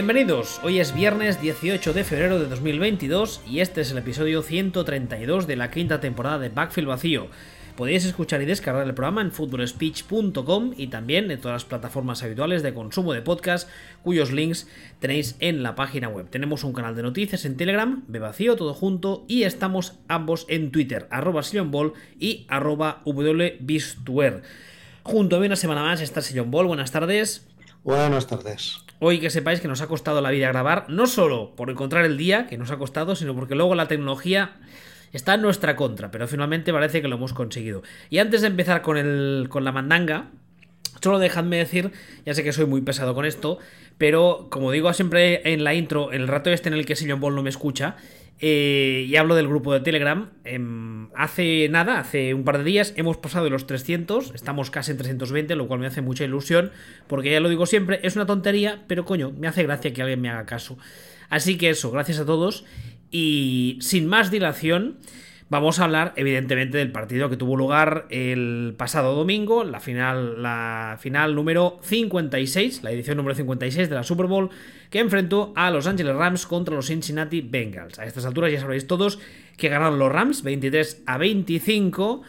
Bienvenidos, hoy es viernes 18 de febrero de 2022 y este es el episodio 132 de la quinta temporada de Backfield Vacío. Podéis escuchar y descargar el programa en footballspeech.com y también en todas las plataformas habituales de consumo de podcast, cuyos links tenéis en la página web. Tenemos un canal de noticias en Telegram, Bevacío, todo junto, y estamos ambos en Twitter, arroba Ball y arroba. Junto a mí una semana más está Sillon Ball, buenas tardes. Buenas tardes. Hoy que sepáis que nos ha costado la vida grabar, no solo por encontrar el día, que nos ha costado, sino porque luego la tecnología está en nuestra contra, pero finalmente parece que lo hemos conseguido. Y antes de empezar con, el, con la mandanga, solo dejadme decir, ya sé que soy muy pesado con esto, pero como digo siempre en la intro, el rato este en el que Sillon Ball no me escucha, eh, y hablo del grupo de Telegram. Em, hace nada, hace un par de días, hemos pasado de los 300, estamos casi en 320, lo cual me hace mucha ilusión, porque ya lo digo siempre, es una tontería, pero coño, me hace gracia que alguien me haga caso. Así que eso, gracias a todos, y sin más dilación, Vamos a hablar, evidentemente, del partido que tuvo lugar el pasado domingo, la final, la final número 56, la edición número 56 de la Super Bowl, que enfrentó a los Angeles Rams contra los Cincinnati Bengals. A estas alturas ya sabréis todos que ganaron los Rams 23 a 25.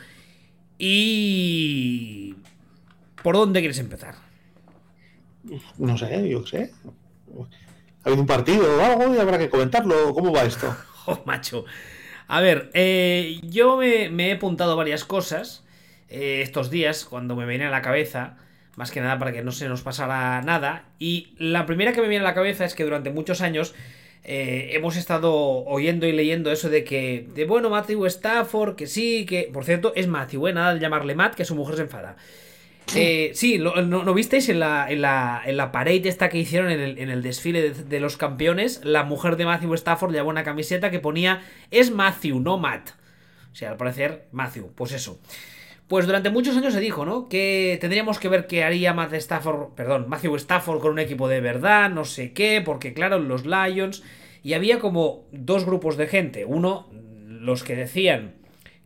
Y. ¿Por dónde quieres empezar? No sé, yo sé. Ha habido un partido o algo y habrá que comentarlo. ¿Cómo va esto? oh, macho. A ver, eh, yo me, he apuntado varias cosas eh, estos días cuando me viene a la cabeza, más que nada para que no se nos pasara nada. Y la primera que me viene a la cabeza es que durante muchos años eh, hemos estado oyendo y leyendo eso de que, de bueno, Matthew Stafford, que sí, que por cierto es Matthew, nada de llamarle Matt, que su mujer se enfada. Eh, sí, ¿no, visteis en la, en, la, en la pared esta que hicieron en el, en el desfile de, los campeones? La mujer de Matthew Stafford llevaba una camiseta que ponía es Matthew, no Matt. O sea, al parecer Matthew, pues eso. Pues durante muchos años se dijo, ¿no? Que tendríamos que ver qué haría Matt Stafford, perdón, Matthew Stafford con un equipo de verdad, no sé qué, porque claro, los Lions. Y había como dos grupos de gente. Uno, los que decían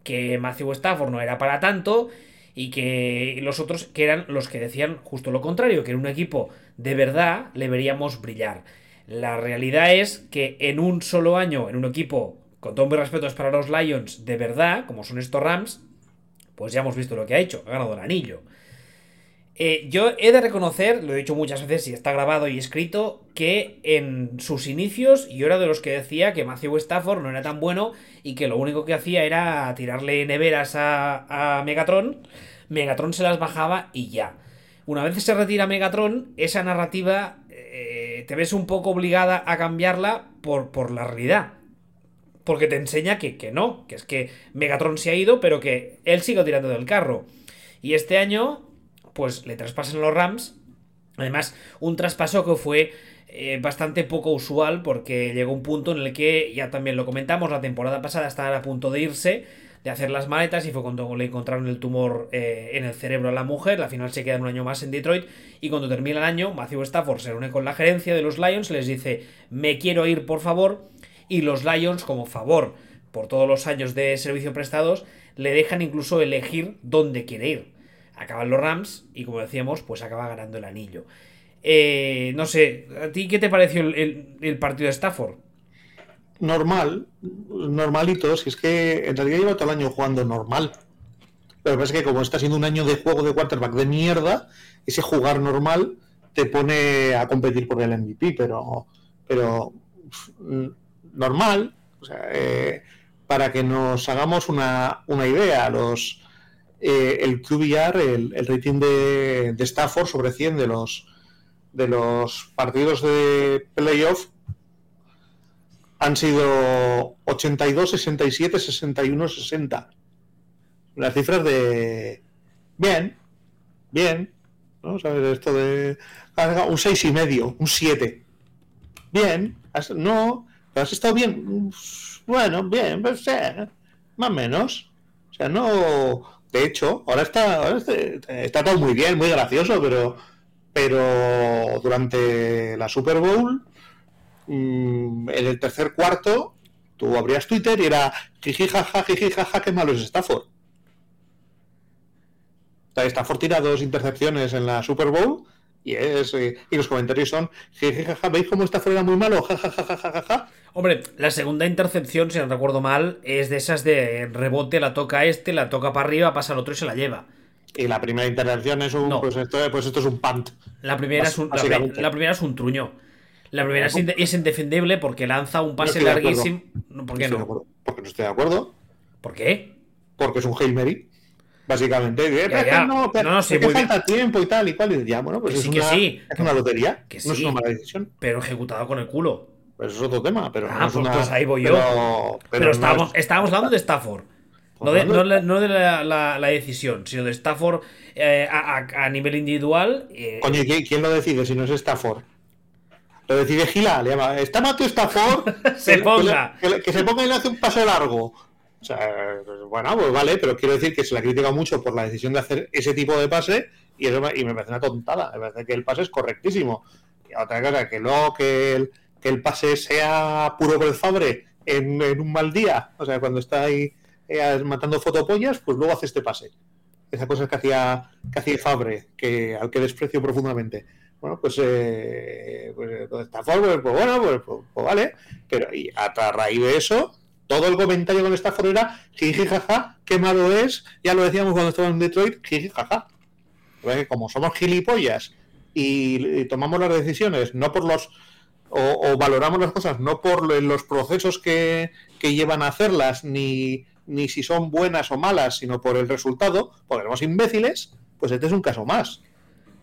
que Matthew Stafford no era para tanto y que los otros que eran los que decían justo lo contrario, que en un equipo de verdad le veríamos brillar. La realidad es que en un solo año, en un equipo, con todo mi respeto es para los Lions, de verdad, como son estos Rams, pues ya hemos visto lo que ha hecho, ha ganado el anillo. Eh, yo he de reconocer, lo he dicho muchas veces y está grabado y escrito, que en sus inicios yo era de los que decía que Matthew Stafford no era tan bueno y que lo único que hacía era tirarle neveras a, Megatron, Megatron se las bajaba y ya. Una vez se retira Megatron, esa narrativa eh, te ves un poco obligada a cambiarla por, por la realidad. Porque te enseña que, que no, que es que Megatron se ha ido, pero que él sigue tirando del carro. Y este año pues le traspasan los Rams. Además, un traspaso que fue eh, bastante poco usual porque llegó un punto en el que, ya también lo comentamos, la temporada pasada estaba a punto de irse, de hacer las maletas y fue cuando le encontraron el tumor eh, en el cerebro a la mujer. Al final se queda un año más en Detroit y cuando termina el año, Matthew Stafford se reúne con la gerencia de los Lions, les dice, me quiero ir por favor, y los Lions como favor por todos los años de servicio prestados, le dejan incluso elegir dónde quiere ir acaban los Rams y como decíamos, pues acaba ganando el anillo. Eh, no sé, ¿a ti qué te pareció el, partido de Stafford? Normal, normalito, si es que en realidad lleva todo el año jugando normal. Pero es que como está siendo un año de juego de quarterback de mierda, ese jugar normal te pone a competir por el MVP, pero, pero normal, o sea, eh, para que nos hagamos una, una idea, los, eh, el QBR, el, rating de, Stafford sobre 100 de los, de los partidos de playoff han sido 82, 67, 61, 60. Las cifras de bien, bien, ¿no? ¿Sabes? Esto de un 6 y medio, un 7. Bien, no, has estado bien. Bueno, bien, pues, más o menos. O sea, no de hecho, ahora está, está, todo muy bien, muy gracioso, pero, pero durante la Super Bowl, mm, en el tercer cuarto, tú abrías Twitter y era jiji jaja, jiji jaja, qué malo es Stafford. Stafford tira dos intercepciones en la Super Bowl Y, es, eh, y los comentarios son, jajaja, ¿veis cómo está fuera muy malo? Jajajajaja. Hombre, la segunda intercepción, si no recuerdo mal, es de esas de rebote, la toca este, la toca para arriba, pasa al otro y se la lleva. Y la primera intervención es un, No. pues, esto, pues esto es un punt. La primera, es un, la, primera es un truño. La primera es, es indefendible porque lanza un pase acuerdo. larguísimo. No, ¿Por qué no? Porque no estoy de acuerdo. ¿Por qué? Porque es un Hail Mary. Básicamente. Y dice, Ya, "Pero ya. No, pero No, no, sí, es que muy bien. falta tiempo y tal y cual. Y ya, bueno, pues Que es, sí, que una, sí. es una lotería. Que No es una mala decisión. Pero ejecutado con el culo. Pues es otro tema. Pero Ah, no es pues- una, pues ahí voy yo. Pero, Pero, no estábamos, es- estábamos hablando de Stafford. No de, no la- no de la, la- la decisión, sino de Stafford eh, a, a- a nivel individual. eh, Coño, ¿y quién, quién lo decide si no es Stafford? Lo decide Gila, le llama, está Mateo Stafford, Se que- ponga. Que, que se ponga y le hace un pase largo. O sea, bueno, pues vale, pero quiero decir que se le ha criticado mucho por la decisión de hacer ese tipo de pase y, eso me, y me parece una tontada. Me parece que el pase es correctísimo. Y otra cosa, que luego que el, que el pase sea puro por el Fabre en, en un mal día, o sea, cuando está ahí eh, matando fotopollas, pues luego hace este pase. Esa cosa que hacía, que hacía Fabre, que, al que desprecio profundamente. Bueno, pues, eh, pues pues, pues bueno, pues, pues- pues vale. Pero y a raíz de eso, todo el comentario con Stafford era jiji jaja, qué malo es. Ya lo decíamos cuando estábamos en Detroit, jiji jaja. Como somos gilipollas y, y tomamos las decisiones no por los o, o valoramos las cosas no por lo- los procesos que, que llevan a hacerlas ni, ni si son buenas o malas, sino por el resultado, porque somos imbéciles, pues este es un caso más.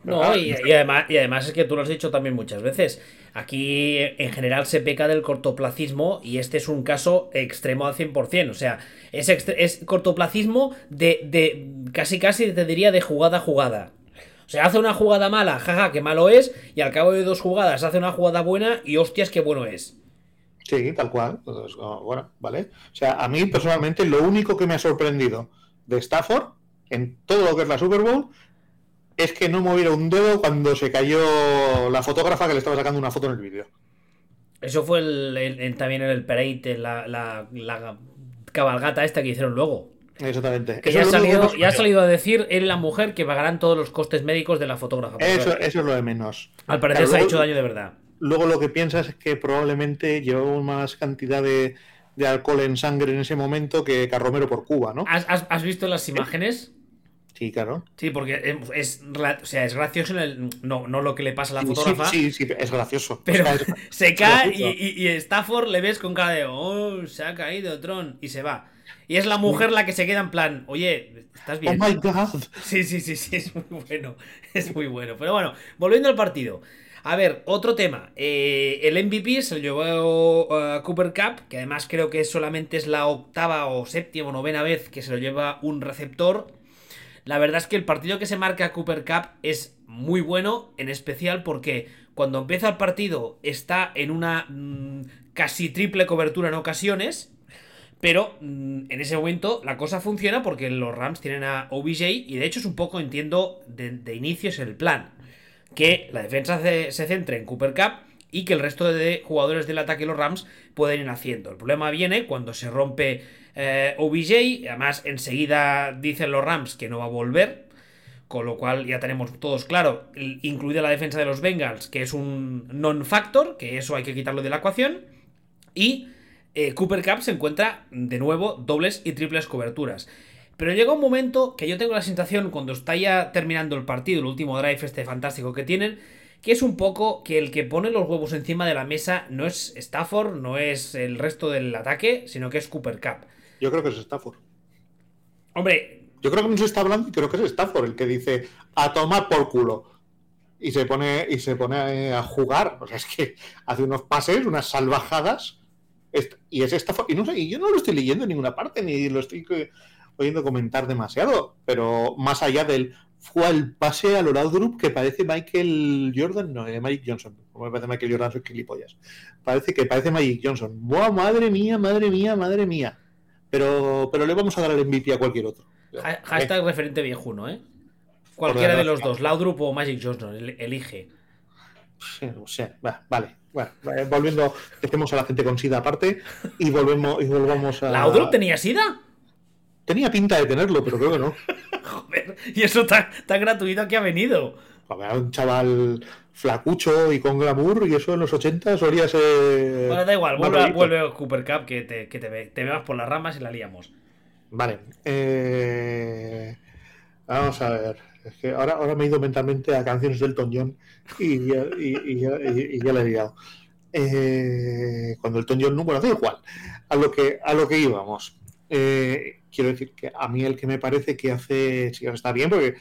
No, y, y además, y además es que tú lo has dicho también muchas veces. Aquí en general se peca del cortoplacismo y este es un caso extremo al 100%. O sea, es, es cortoplacismo de, de casi casi te diría de jugada a jugada. O sea, hace una jugada mala, jaja, que malo es, y al cabo de dos jugadas hace una jugada buena y hostias, qué bueno es. Sí, tal cual. Oh, bueno, vale. O sea, a mí personalmente lo único que me ha sorprendido de Stafford en todo lo que es la Super Bowl es que no moviera un dedo cuando se cayó la fotógrafa que le estaba sacando una foto en el vídeo. Eso fue el- el- el- también en el parade, la, la- la cabalgata esta que hicieron luego. Exactamente. Que ya ha, salido, que ya ha me salido a decir él la mujer que pagarán todos los costes médicos de la fotógrafa. Porque, Eso, eso es lo de menos. al parecer Claro, se ha hecho daño de verdad. Luego lo que piensas es que probablemente llevamos más cantidad de, de alcohol en sangre en ese momento que Carromero por Cuba, ¿no? ¿Has, has- has visto las imágenes? Sí, claro. Sí, porque es, es o sea, es gracioso el, no, no lo que le pasa a la Sí, fotógrafa, Sí, sí, sí, es gracioso. pero se cae y, y, y Stafford le ves con cara de, oh, se ha caído Tron, y se va. Y es la mujer la que se queda en plan, oye, ¿estás Oh bien? my god. Sí, sí, sí, sí, es muy bueno. Es muy bueno. Pero bueno, volviendo al partido. A ver, otro tema. Eh, el MVP se lo llevó uh, Cooper Cup, que además creo que solamente es la octava o séptima o novena vez que se lo lleva un receptor. La verdad es que el partido que se marca Cooper Cup es muy bueno, en especial porque cuando empieza el partido está en una mm, casi triple cobertura en ocasiones. Pero mm, en ese momento la cosa funciona porque los Rams tienen a OBJ y de hecho es un poco, entiendo, de, de inicio es el plan. Que la defensa se, se centre en Cooper Cup y que el resto de jugadores del ataque los Rams pueden ir haciendo. El problema viene cuando se rompe eh, OBJ, además enseguida dicen los Rams que no va a volver. Con lo cual ya tenemos todos claro, incluida la defensa de los Bengals, que es un non-factor, que eso hay que quitarlo de la ecuación. Y eh, Cooper Cup se encuentra de nuevo dobles y triples coberturas. Pero llega un momento que yo tengo la sensación cuando está ya terminando el partido, el último drive este fantástico que tienen, que es un poco que el que pone los huevos encima de la mesa no es Stafford, no es el resto del ataque, sino que es Cooper Cup. Yo creo que es Stafford. Hombre, Yo creo que no se está hablando y creo que es Stafford el que dice a tomar por culo. Y se pone, y se pone a jugar. O sea, es que hace unos pases, unas salvajadas. Y es Stafford. Y, no sé, y yo no lo estoy leyendo en ninguna parte, ni lo estoy eh, oyendo comentar demasiado. Pero más allá del fue el pase a Laudrup que parece Michael Jordan, no, eh, Mike Johnson. Como me parece Michael Jordan, soy gilipollas. Parece que parece Mike Johnson. ¡Buah, madre mía, madre mía, madre mía! Pero, pero le vamos a dar el MVP a cualquier otro. ha- hashtag referente viejuno, ¿eh? Cualquiera de los dos, Laudrup o Magic Johnson, el- elige. Sí, sé. Va, vale. Bueno, eh, volviendo, dejemos a la gente con SIDA aparte y volvemos y volvamos a. ¿Laudrup tenía sida? Tenía pinta de tenerlo, pero creo que no. Joder, y eso tan, tan gratuito que ha venido. Era un chaval flacucho y con glamour, y eso en los 80 solía ser. Bueno, da igual, vuelve, vuelve Cooper Cup que, te, que te, ve, te veas por las ramas y la liamos. Vale. Eh, vamos a ver. Es que ahora, ahora me he ido mentalmente a canciones del John y, y, ya le he liado. Eh, cuando el John no, bueno, da igual. A lo que, a lo que íbamos. Eh, quiero decir que a mí el que me parece que hace. Sí, está bien, porque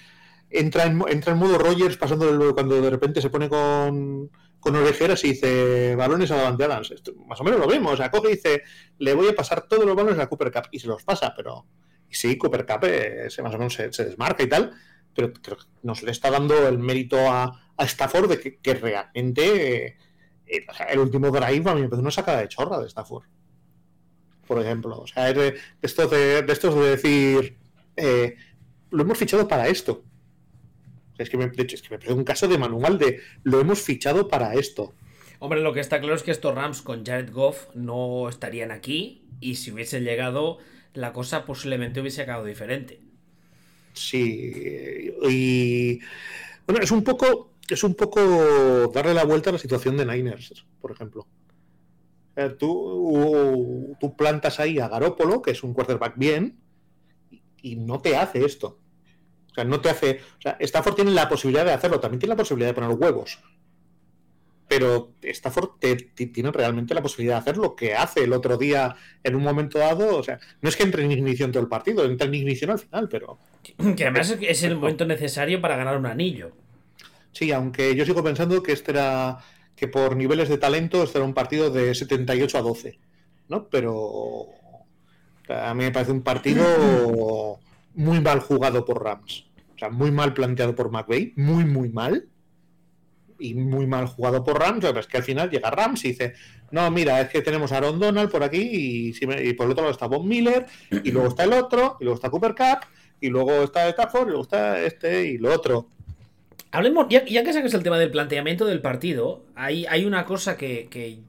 entra en, entra en modo Rogers pasando cuando de repente se pone con, con orejeras y dice balones a Davante Adams. más o menos lo vemos. O sea, coge y dice, le voy a pasar todos los balones a Cooper Cup y se los pasa, pero sí, Cooper Cup eh, más o menos se, desmarca y tal, pero creo que nos le está dando el mérito a, a Stafford de que, realmente eh, el último drive a mí me parece una sacada de chorra de Stafford. Por ejemplo, o sea, es de, estos de, de, estos de decir, eh, lo hemos fichado para esto es que me, de hecho, es que me parece un caso de manual de lo hemos fichado para esto. Hombre, lo que está claro es que estos Rams con Jared Goff no estarían aquí y si hubiesen llegado, la cosa posiblemente hubiese acabado diferente. Sí, y bueno, es un poco, es un poco darle la vuelta a la situación de Niners, por ejemplo. Tú, tú plantas ahí a Garópolo, que es un quarterback bien, y no te hace esto. O sea, no te hace. O sea, Stafford tiene la posibilidad de hacerlo, también tiene la posibilidad de poner huevos. Pero Stafford tiene realmente la posibilidad de hacer lo que hace el otro día en un momento dado. O sea, no es que entre en ignición todo el partido, entra en ignición al final, pero. Que además es el momento necesario para ganar un anillo. Sí, aunque yo sigo pensando que este era. Que por niveles de talento era un partido de 78 a 12. ¿No? Pero. A mí me parece un partido muy mal jugado por Rams. O sea, muy mal planteado por McVeigh, muy, muy mal. Y muy mal jugado por Rams. Pero es que al final llega Rams y dice: No, mira, es que tenemos a Aaron Donald por aquí y, por el otro lado está Bob Miller, y luego está el otro, y luego está Cooper Cup, y luego está Stafford, y luego está este y lo otro. Hablemos, ya, que sacas el tema del planteamiento del partido, hay, hay una cosa que,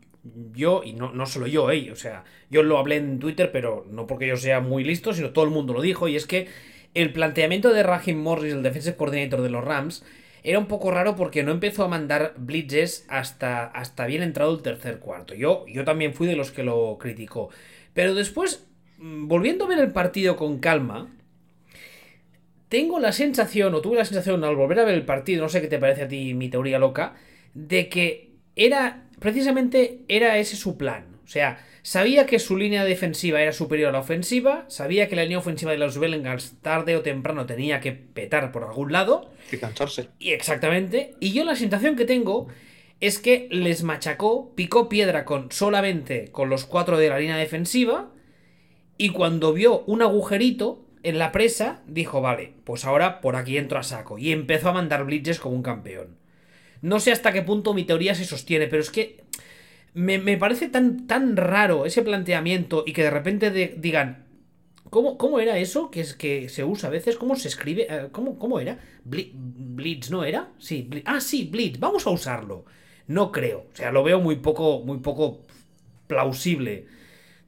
yo, y no, no solo yo, o sea, yo lo hablé en Twitter, pero no porque yo sea muy listo, sino todo el mundo lo dijo, y es que el planteamiento de Raheem Morris, el defensive coordinator de los Rams, era un poco raro porque no empezó a mandar blitzes hasta, hasta bien entrado el tercer cuarto. Yo, yo también fui de los que lo criticó. Pero después, mm, volviendo a ver el partido con calma, tengo la sensación, o tuve la sensación al volver a ver el partido, no sé qué te parece a ti mi teoría loca, de que era, precisamente era ese su plan. O sea, sabía que su línea defensiva era superior a la ofensiva, sabía que la línea ofensiva de los Bengals tarde o temprano tenía que petar por algún lado. Y cansarse. Y exactamente. Y yo la sensación que tengo es que les machacó, picó piedra con solamente con los cuatro de la línea defensiva. Y cuando vio un agujerito en la presa, dijo, vale, pues ahora por aquí entro a saco. Y empezó a mandar blitzes como un campeón. No sé hasta qué punto mi teoría se sostiene, pero es que me, parece tan, tan raro ese planteamiento y que de repente digan, ¿cómo, ¿cómo, era eso que, es, que se usa a veces? ¿Cómo se escribe? Eh, ¿Cómo, cómo era? Blitz, ¿no era? Sí, ah, sí, Blitz, vamos a usarlo. No creo, o sea, lo veo muy poco, muy poco plausible.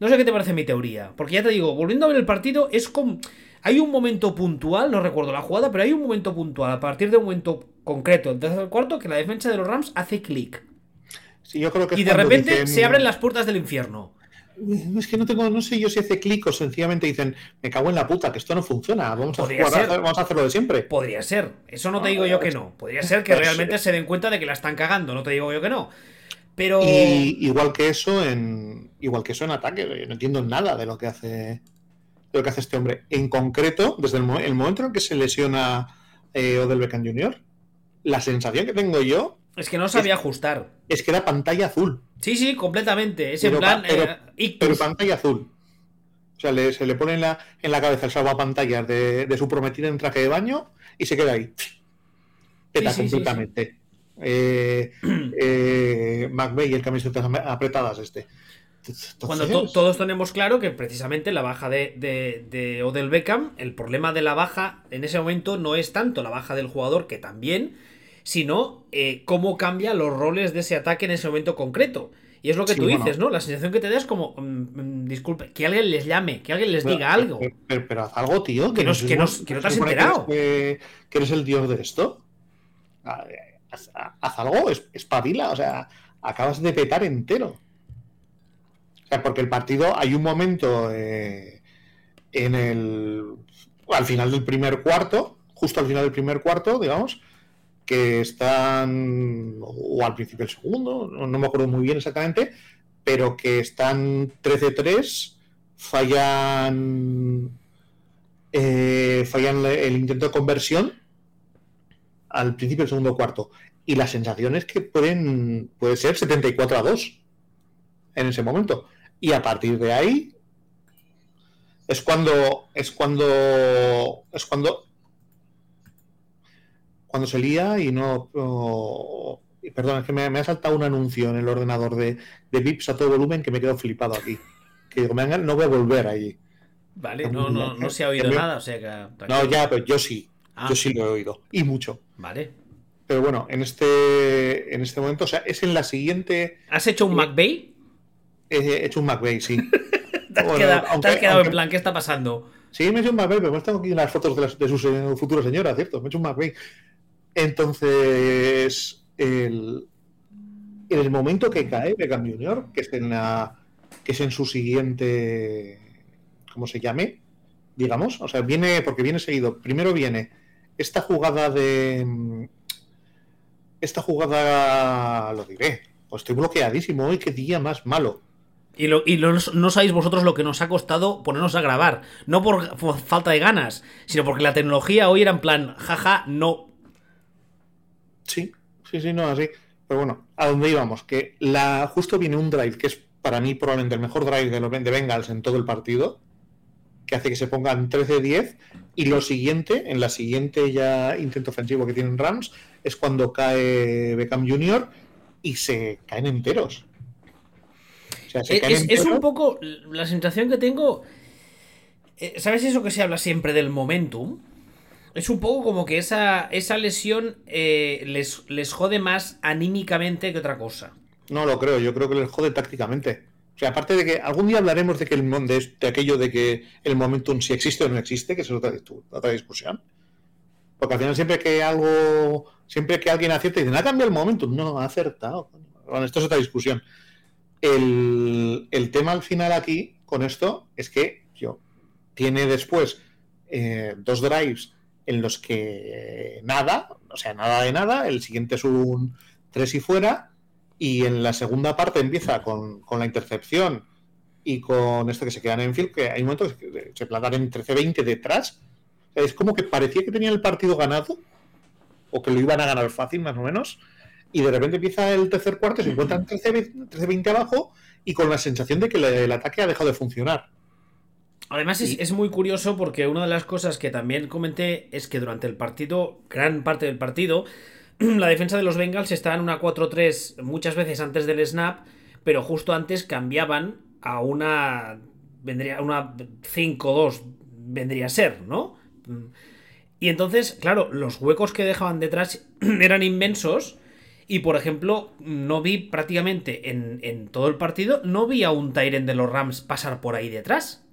No sé qué te parece mi teoría, porque ya te digo, volviendo a ver el partido, es como... Hay un momento puntual, no recuerdo la jugada, pero hay un momento puntual, a partir de un momento concreto, el tercer cuarto, que la defensa de los Rams hace clic. Sí, yo creo que y de repente se abren las puertas del infierno. Es que no tengo, no sé yo si hace clic o sencillamente dicen, me cago en la puta, que esto no funciona, vamos a, vamos a hacerlo de siempre. Podría ser, eso no te digo yo que no. Podría ser que realmente se den cuenta de que la están cagando, no te digo yo que no. Pero. igual que eso en. Igual que eso en ataque, yo no entiendo nada de lo que hace. De lo que hace este hombre. En concreto, desde el, momento en que se lesiona eh, Odell Beckham Jr., la sensación que tengo yo es que no sabía ajustar. Es que era pantalla azul. Sí, sí, completamente. Es en plan. Eh, pero, pantalla azul. O sea, se le pone en la, en la cabeza el salvapantallas de, de su prometida en traje de baño y se queda ahí. Peta completamente. Eh, eh, McVeigh y el camisetas apretadas este. Cuando todos tenemos claro que precisamente la baja de, de, de, Odell Beckham, el problema de la baja en ese momento no es tanto la baja del jugador, que también, sino eh, cómo cambia los roles de ese ataque en ese momento concreto. Y es lo que tú dices, ¿no? La sensación que te da es como, mm, mm, disculpe, que alguien les llame, que alguien les diga algo. Pero, haz algo, tío. Que, no, que, no, te has enterado. Que, eres el dios de esto. haz, haz algo, espabila, o sea, acabas de petar entero. Porque el partido, hay un momento eh, en el. al final del primer cuarto, justo al final del primer cuarto, digamos, que están. o al principio del segundo, no, me acuerdo muy bien exactamente, pero que están 13-3, fallan. Eh, fallan el intento de conversión al principio del segundo cuarto. Y la sensación es que pueden, puede ser 74 a 2 en ese momento. Y a partir de ahí es cuando es cuando es cuando cuando se lía y no, perdón, es que me, ha saltado un anuncio en el ordenador de, de VIPs a todo volumen que me quedo flipado aquí. Que digo, no voy a volver ahí. Vale, no, no, no se ha oído nada, o sea que... No, ya, pero yo sí. Yo ah. sí lo he oído. Y mucho. Vale. Pero bueno, en este, en este momento, o sea, es en la siguiente. ¿Has hecho un eh, McVeigh? He hecho un McVeigh, sí. ¿Te has, quedado, en plan, ¿qué está pasando? Sí, me he hecho un McVeigh, pero tengo aquí las fotos de, de su futura señora, ¿cierto? Me he hecho un McVeigh. Entonces, el, en el momento que cae Beckham Jr., que es en la que es en su siguiente ¿cómo se llame? digamos, o sea, viene porque viene seguido, primero viene esta jugada de esta jugada, lo diré, pues estoy bloqueadísimo hoy, qué día más malo. Y, lo, y no sabéis vosotros lo que nos ha costado ponernos a grabar. No por, falta de ganas, sino porque la tecnología hoy era en plan, jaja, no. Sí, sí, sí, no, así. Pero bueno, a dónde íbamos, que la, justo viene un drive que es para mí probablemente el mejor drive de, los, de Bengals en todo el partido, que hace que se pongan 13-10, y lo siguiente, en la siguiente ya intento ofensivo que tienen Rams, es cuando cae Beckham Jr. y se caen enteros. Es, un poco la sensación que tengo. Eh, ¿Sabes eso que se habla siempre del momentum? Es un poco como que esa, esa lesión eh, les, les jode más anímicamente que otra cosa. No lo creo, yo creo que les jode tácticamente. O sea, aparte de que algún día hablaremos de que el de, de aquello de que el momentum si existe o no existe, que es otra, otra discusión. Porque al final siempre que algo, siempre que alguien acierta, dicen, ha cambiado el momentum. No, ha acertado. Bueno, esto es otra discusión. El, tema al final aquí, con esto, es que yo, tiene después eh, dos drives en los que nada, o sea, nada de nada, el siguiente es un tres y fuera, y en la segunda parte empieza con, la intercepción y con esto que se quedan en field, que hay momentos que se plantan en 13-20 detrás. es como que parecía que tenían el partido ganado, o que lo iban a ganar fácil, más o menos, y de repente empieza el tercer cuarto, se encuentran 13-20 abajo, y con la sensación de que el, ataque ha dejado de funcionar. Además es, es, muy curioso porque una de las cosas que también comenté es que durante el partido, gran parte del partido, la defensa de los Bengals estaba en una 4-3 muchas veces antes del snap, pero justo antes cambiaban a una vendría una 5-2 vendría a ser, ¿no? Y entonces, claro, los huecos que dejaban detrás eran inmensos. Y por ejemplo, no vi prácticamente en, en todo el partido, no vi a un Tyren de los Rams pasar por ahí detrás.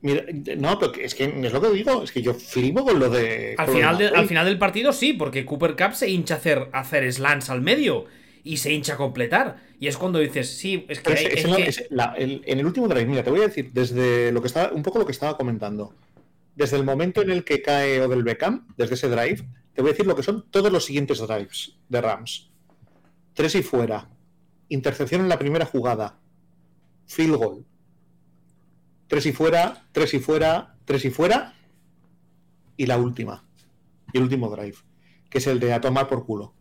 Mira, no, pero es que es lo que digo, es que yo flipo con lo de. Al, final, al final del partido sí, porque Cooper Cup se hincha a hacer, hacer slants al medio y se hincha a completar. Y es cuando dices, sí, es que. en el último drive, mira, te voy a decir, desde lo que estaba, un poco lo que estaba comentando. Desde el momento en el que cae Odell Beckham, desde ese drive, te voy a decir lo que son todos los siguientes drives de Rams: tres y fuera, intercepción en la primera jugada, field goal, tres y fuera, tres y fuera, tres y fuera, y la última, y el último drive, que es el de a tomar por culo.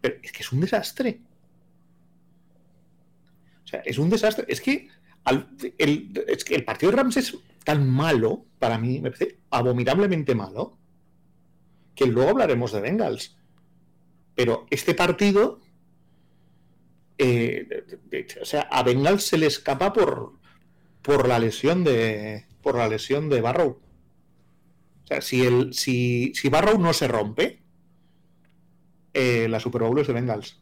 Pero es que es un desastre. O sea, es un desastre. Es que, el, es que el partido de Rams es tan malo, para mí, me parece abominablemente malo, que luego hablaremos de Bengals. Pero este partido, eh, o sea, a Bengals se le escapa por, por la lesión de por la lesión de Barrow. O sea, si el si, si Barrow no se rompe, eh, la Super Bowl es de Bengals.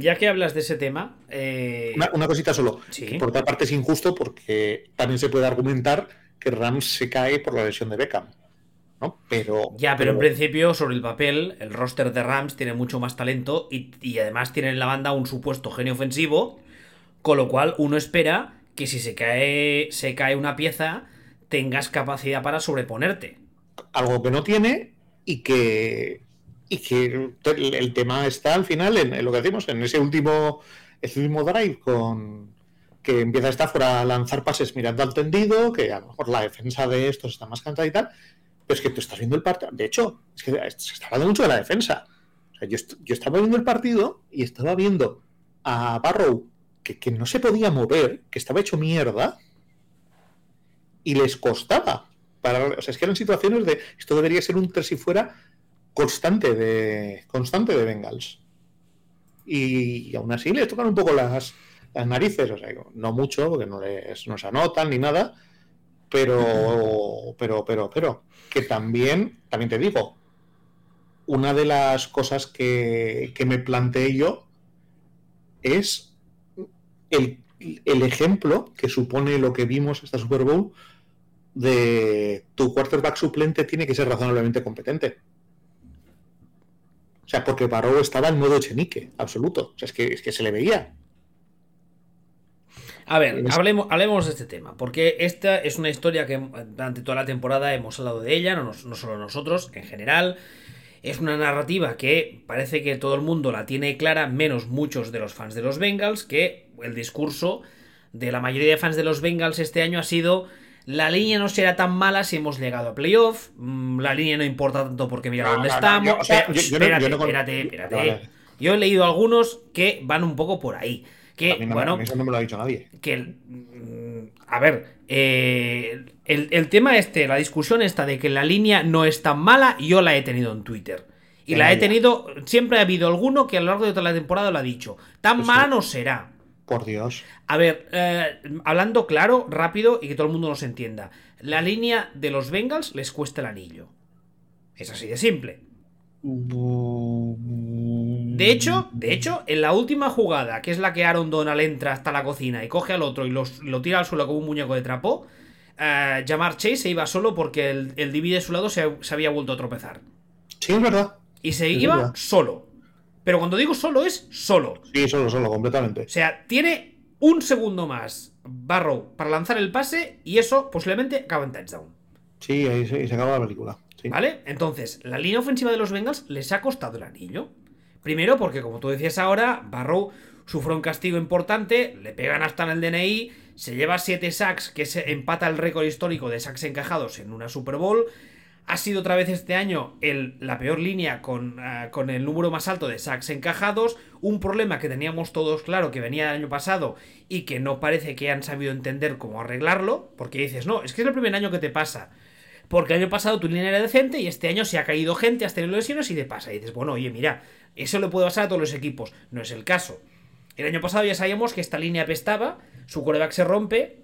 Ya que hablas de ese tema. Eh, una, cosita solo. Por otra parte es injusto porque también se puede argumentar que Rams se cae por la lesión de Beckham. ¿No? Pero. Ya, pero, en principio, sobre el papel, el roster de Rams tiene mucho más talento y, y además tiene en la banda un supuesto genio ofensivo. Con lo cual, uno espera que si se cae, se cae una pieza, tengas capacidad para sobreponerte. Algo que no tiene y que. Y que el, tema está al final en, lo que decimos, en ese último, ese último drive con que empieza a fuera a lanzar pases mirando al tendido, que a lo mejor la defensa de estos está más cansada y tal, es que tú estás viendo el partido. De hecho, es que se está hablando mucho de la defensa. Yo, estaba viendo el partido y estaba viendo a Barrow que, no se podía mover, que estaba hecho mierda, y les costaba. O sea, es que eran situaciones de. Esto debería ser un tres y fuera constante de. constante de Bengals. Y, aún así les tocan un poco las, las narices. O sea, no mucho, porque no, les, no se anotan ni nada. Pero. Pero, pero, pero. Que también. También te digo. Una de las cosas que, que me planteé yo es el, ejemplo que supone lo que vimos esta Super Bowl de tu quarterback suplente tiene que ser razonablemente competente. O sea, porque Barrow estaba en modo chenique, absoluto. O sea, es que, es que se le veía. A ver, hablemos, hablemos de este tema, porque esta es una historia que durante toda la temporada hemos hablado de ella, no, no solo nosotros, en general. Es una narrativa que parece que todo el mundo la tiene clara, menos muchos de los fans de los Bengals, que el discurso de la mayoría de fans de los Bengals este año ha sido la línea no será tan mala si hemos llegado a playoff, mm, la línea no importa tanto porque mira dónde estamos. espérate, espérate, espérate. Yo he leído algunos que van un poco por ahí. Que, bueno, eso no me lo ha dicho nadie. Que, mm, a ver, eh, el, tema este, la discusión esta de que la línea no es tan mala, yo la he tenido en Twitter. Y la he tenido, siempre ha habido alguno que a lo largo de toda la temporada lo ha dicho. Tan pues mala no será. Por Dios. A ver, eh, hablando claro, rápido y que todo el mundo nos entienda. La línea de los Bengals les cuesta el anillo. Es así de simple. De hecho, de hecho, en la última jugada, que es la que Aaron Donald entra hasta la cocina y coge al otro y lo tira al suelo como un muñeco de trapo, uh, Jamar Chase se iba solo porque el, el de su lado se, había vuelto a tropezar. Sí, es verdad. Y se iba solo. Pero cuando digo solo es solo. Sí, solo, solo, completamente. O sea, tiene un segundo más Barrow para lanzar el pase y eso posiblemente acaba en touchdown. Sí, ahí se, acaba la película. ¿Vale? Entonces, la línea ofensiva de los Bengals les ha costado el anillo. Primero porque, como tú decías ahora, Barrow sufre un castigo importante, le pegan hasta en el DNI, se lleva 7 sacks, que empata el récord histórico de sacks encajados en una Super Bowl. Ha sido otra vez este año la peor línea con, ah, con, el número más alto de sacks encajados. Un problema que teníamos todos claro que venía el año pasado y que no parece que han sabido entender cómo arreglarlo. Porque dices, no, es que es el primer año que te pasa. Porque el año pasado tu línea era decente y este año se ha caído gente, has tenido lesiones y te pasa. Y dices, bueno, oye, mira, eso le puede pasar a todos los equipos. No es el caso. El año pasado ya sabíamos que esta línea apestaba, su coreback se rompe,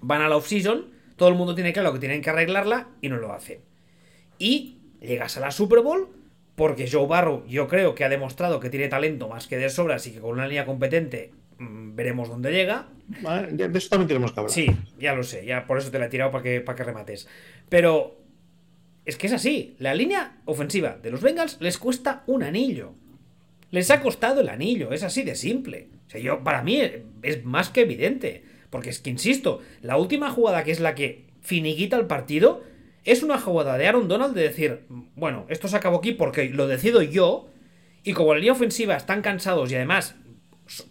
van a la off-season, todo el mundo tiene claro que tienen que arreglarla y no lo hacen. Y llegas a la Super Bowl porque Joe Barrow yo creo que ha demostrado que tiene talento más que de sobra, así que con una línea competente mm, veremos dónde llega. de eso también tenemos que hablar. Sí, ya lo sé, ya por eso te la he tirado para que, para que remates. Pero es que es así, la línea ofensiva de los Bengals les cuesta un anillo. Les ha costado el anillo, es así de simple. O sea, yo, para mí es más que evidente. Porque es que, insisto, la última jugada que es la que finiquita el partido es una jugada de Aaron Donald de decir, bueno, esto se acabó aquí porque lo decido yo. Y como la línea ofensiva están cansados y además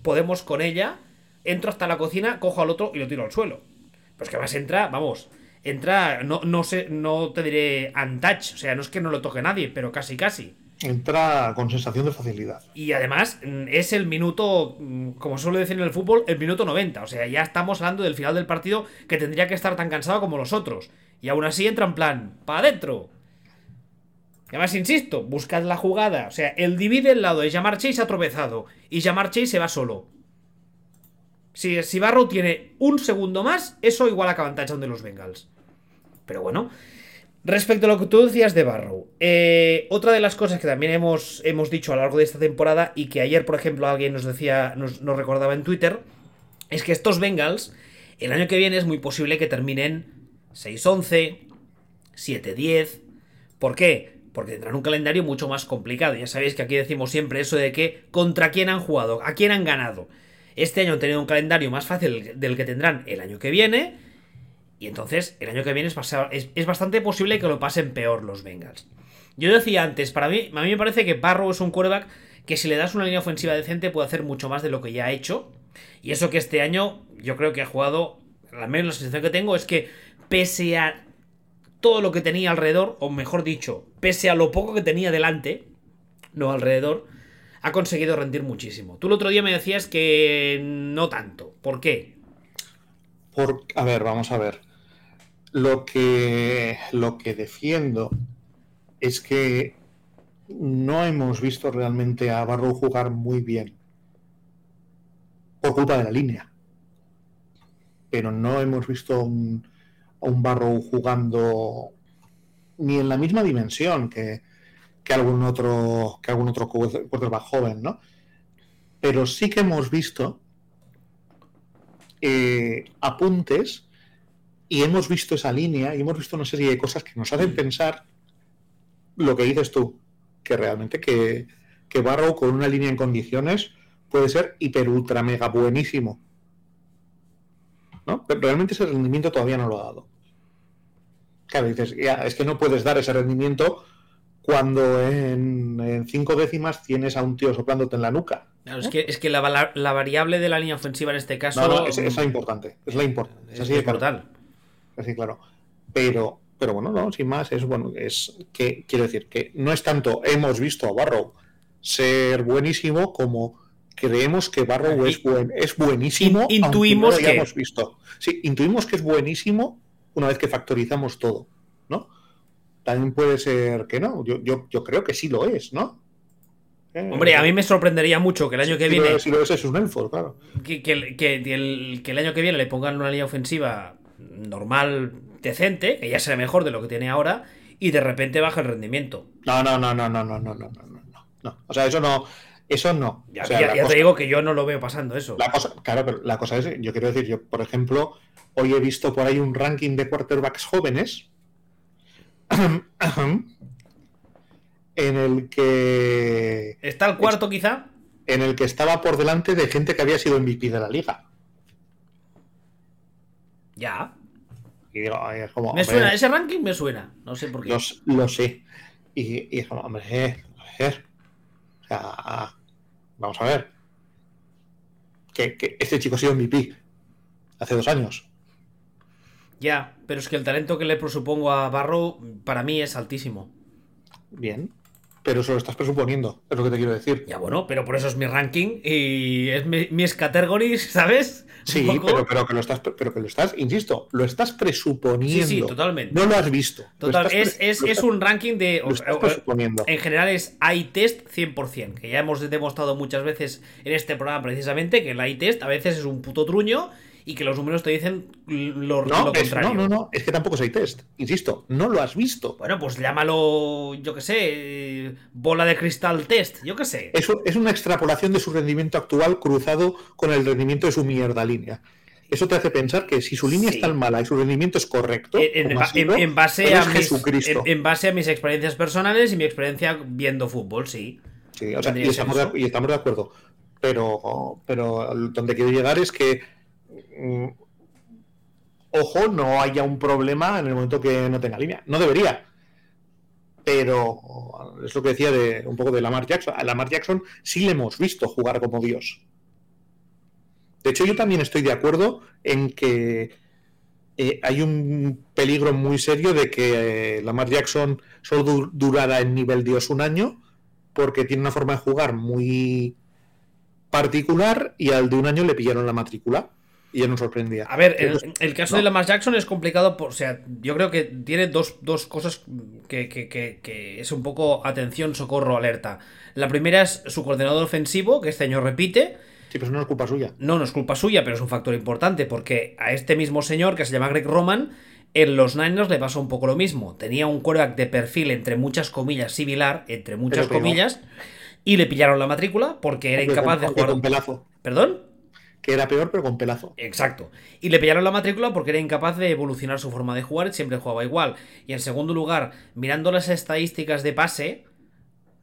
podemos con ella, entro hasta la cocina, cojo al otro y lo tiro al suelo. Pues que más entra, vamos, entra, no, no sé, no te diré untouch, o sea, no es que no lo toque nadie, pero casi casi entra con sensación de facilidad. Y además mm, es el minuto, mm, como suele decir en el fútbol, el minuto 90. O sea, ya estamos hablando del final del partido que tendría que estar tan cansado como los otros. Y aún así entra en plan, para adentro. Además, insisto, buscad la jugada. O sea, el divide el lado de Jamar Chase ha tropezado. Y Jamar Chase se va solo. Si, si Barrow tiene un segundo más, eso igual acaba en de los Bengals. Pero bueno, Respecto a lo que tú decías de Barrow, eh, otra de las cosas que también hemos, hemos dicho a lo largo de esta temporada y que ayer, por ejemplo, alguien nos decía, nos, recordaba en Twitter, es que estos Bengals, el año que viene es muy posible que terminen 6-11, 7-10, ¿Por qué? Porque tendrán un calendario mucho más complicado. Ya sabéis que aquí decimos siempre eso de que contra quién han jugado, a quién han ganado. Este año han tenido un calendario más fácil del que tendrán el año que viene. Y entonces el año que viene es, bastante posible que lo pasen peor los Bengals. Yo decía antes, para mí, a mí me parece que Barrow es un quarterback que si le das una línea ofensiva decente puede hacer mucho más de lo que ya ha hecho. Y eso que este año yo creo que ha jugado, al menos la sensación que tengo es que pese a todo lo que tenía alrededor, o mejor dicho, pese a lo poco que tenía delante, no alrededor, ha conseguido rendir muchísimo. Tú el otro día me decías que no tanto. ¿Por qué? Por, a ver, vamos a ver. Lo que, lo que defiendo es que no hemos visto realmente a Barrow jugar muy bien. Por culpa de la línea. Pero no hemos visto a un Barrow jugando ni en la misma dimensión que, que algún otro que algún otro quarterback joven, ¿no? Pero sí que hemos visto eh, apuntes y hemos visto esa línea y hemos visto una serie de cosas que nos hacen pensar lo que dices tú, que realmente que, que Barrow con una línea en condiciones puede ser hiper ultra mega buenísimo. ¿No? Pero realmente ese rendimiento todavía no lo ha dado. Claro, dices, ya, es que no puedes dar ese rendimiento cuando en, cinco décimas tienes a un tío soplándote en la nuca. es que, es que la, variable de la línea ofensiva en este caso. No, es, la importante. Es la importante. Es, así es brutal. Así, claro. Pero, pero bueno, no, sin más, es bueno, es que quiero decir que no es tanto hemos visto a Barrow ser buenísimo como creemos que Barrow es, buen, es buenísimo. intuimos que. Hemos visto. Sí, intuimos que es buenísimo una vez que factorizamos todo, ¿no? también puede ser que no. Yo, yo, yo creo que sí lo es, ¿no? Eh, Hombre, a mí me sorprendería mucho que el año que viene. si lo es, es un Enfor, claro. Que, que, que, el, que, el, año que viene le pongan una línea ofensiva normal, decente, que ya sea mejor de lo que tiene ahora, y de repente baja el rendimiento. No, no, no, no, no, no, no, no, no, no. O sea, eso no. Eso no. Ya, te digo que yo no lo veo pasando eso. La cosa, claro, pero la cosa es, yo quiero decir, yo, por ejemplo, hoy he visto por ahí un ranking de quarterbacks jóvenes en el que... ¿Está el cuarto quizá? En el que estaba por delante de gente que había sido MVP de la liga. Ya. Y digo, es como, me suena, ese ranking me suena, no sé por qué. Lo, sé. Y, es como, hombre, eh, a ver. O sea, vamos a ver. Que, que este chico ha sido MVP hace dos años. Ya, pero es que el talento que le presupongo a Barro para mí es altísimo. Bien, pero eso lo estás presuponiendo, es lo que te quiero decir. Ya bueno, pero por eso es mi ranking y es mi, mis categories, ¿sabes? Sí, pero, pero, que lo estás, pero que lo estás, insisto, lo estás presuponiendo. Sí, sí, totalmente. No lo has visto. Total, es, es, un ranking de. Lo estás presuponiendo. En general es iTest 100%, que ya hemos demostrado muchas veces en este programa precisamente que el iTest a veces es un puto truño y que los números te dicen lo, no, contrario. no, no, no, es que tampoco hay test. Insisto, no lo has visto. Bueno, pues llámalo, yo qué sé, bola de cristal test, yo qué sé. Eso es una extrapolación de su rendimiento actual cruzado con el rendimiento de su mierda línea. Eso te hace pensar que si su línea es tan mala y su rendimiento es correcto, en, base a mis, en, base a mis experiencias personales y mi experiencia viendo fútbol, sí. Sí, o sea, y estamos, de, y estamos de acuerdo. Pero, pero donde quiero llegar es que ojo, no haya un problema en el momento que no tenga línea. No debería. Pero es lo que decía de un poco de Lamar Jackson. A Lamar Jackson sí le hemos visto jugar como Dios. De hecho, yo también estoy de acuerdo en que eh, hay un peligro muy serio de que eh, Lamar Jackson solo durara en nivel Dios un año, porque tiene una forma de jugar muy particular y al de un año le pillaron la matrícula y ya nos sorprendía. A ver, el, caso de Lamar Jackson es complicado, por, o sea, yo creo que tiene dos, cosas que, que, es un poco atención, socorro, alerta. La primera es su coordinador ofensivo, que este año repite. Sí, pero no es culpa suya. No, no es culpa suya, pero es un factor importante, porque a este mismo señor, que se llama Greg Roman, en los Niners le pasó un poco lo mismo. Tenía un quarterback de perfil, entre muchas comillas, similar, entre muchas comillas, y le pillaron la matrícula porque era incapaz de jugar. Con pelazo. ¿Perdón? Que era peor, pero con pelazo. Exacto. Y le pillaron la matrícula porque era incapaz de evolucionar su forma de jugar, siempre jugaba igual. Y en segundo lugar, mirando las estadísticas de pase,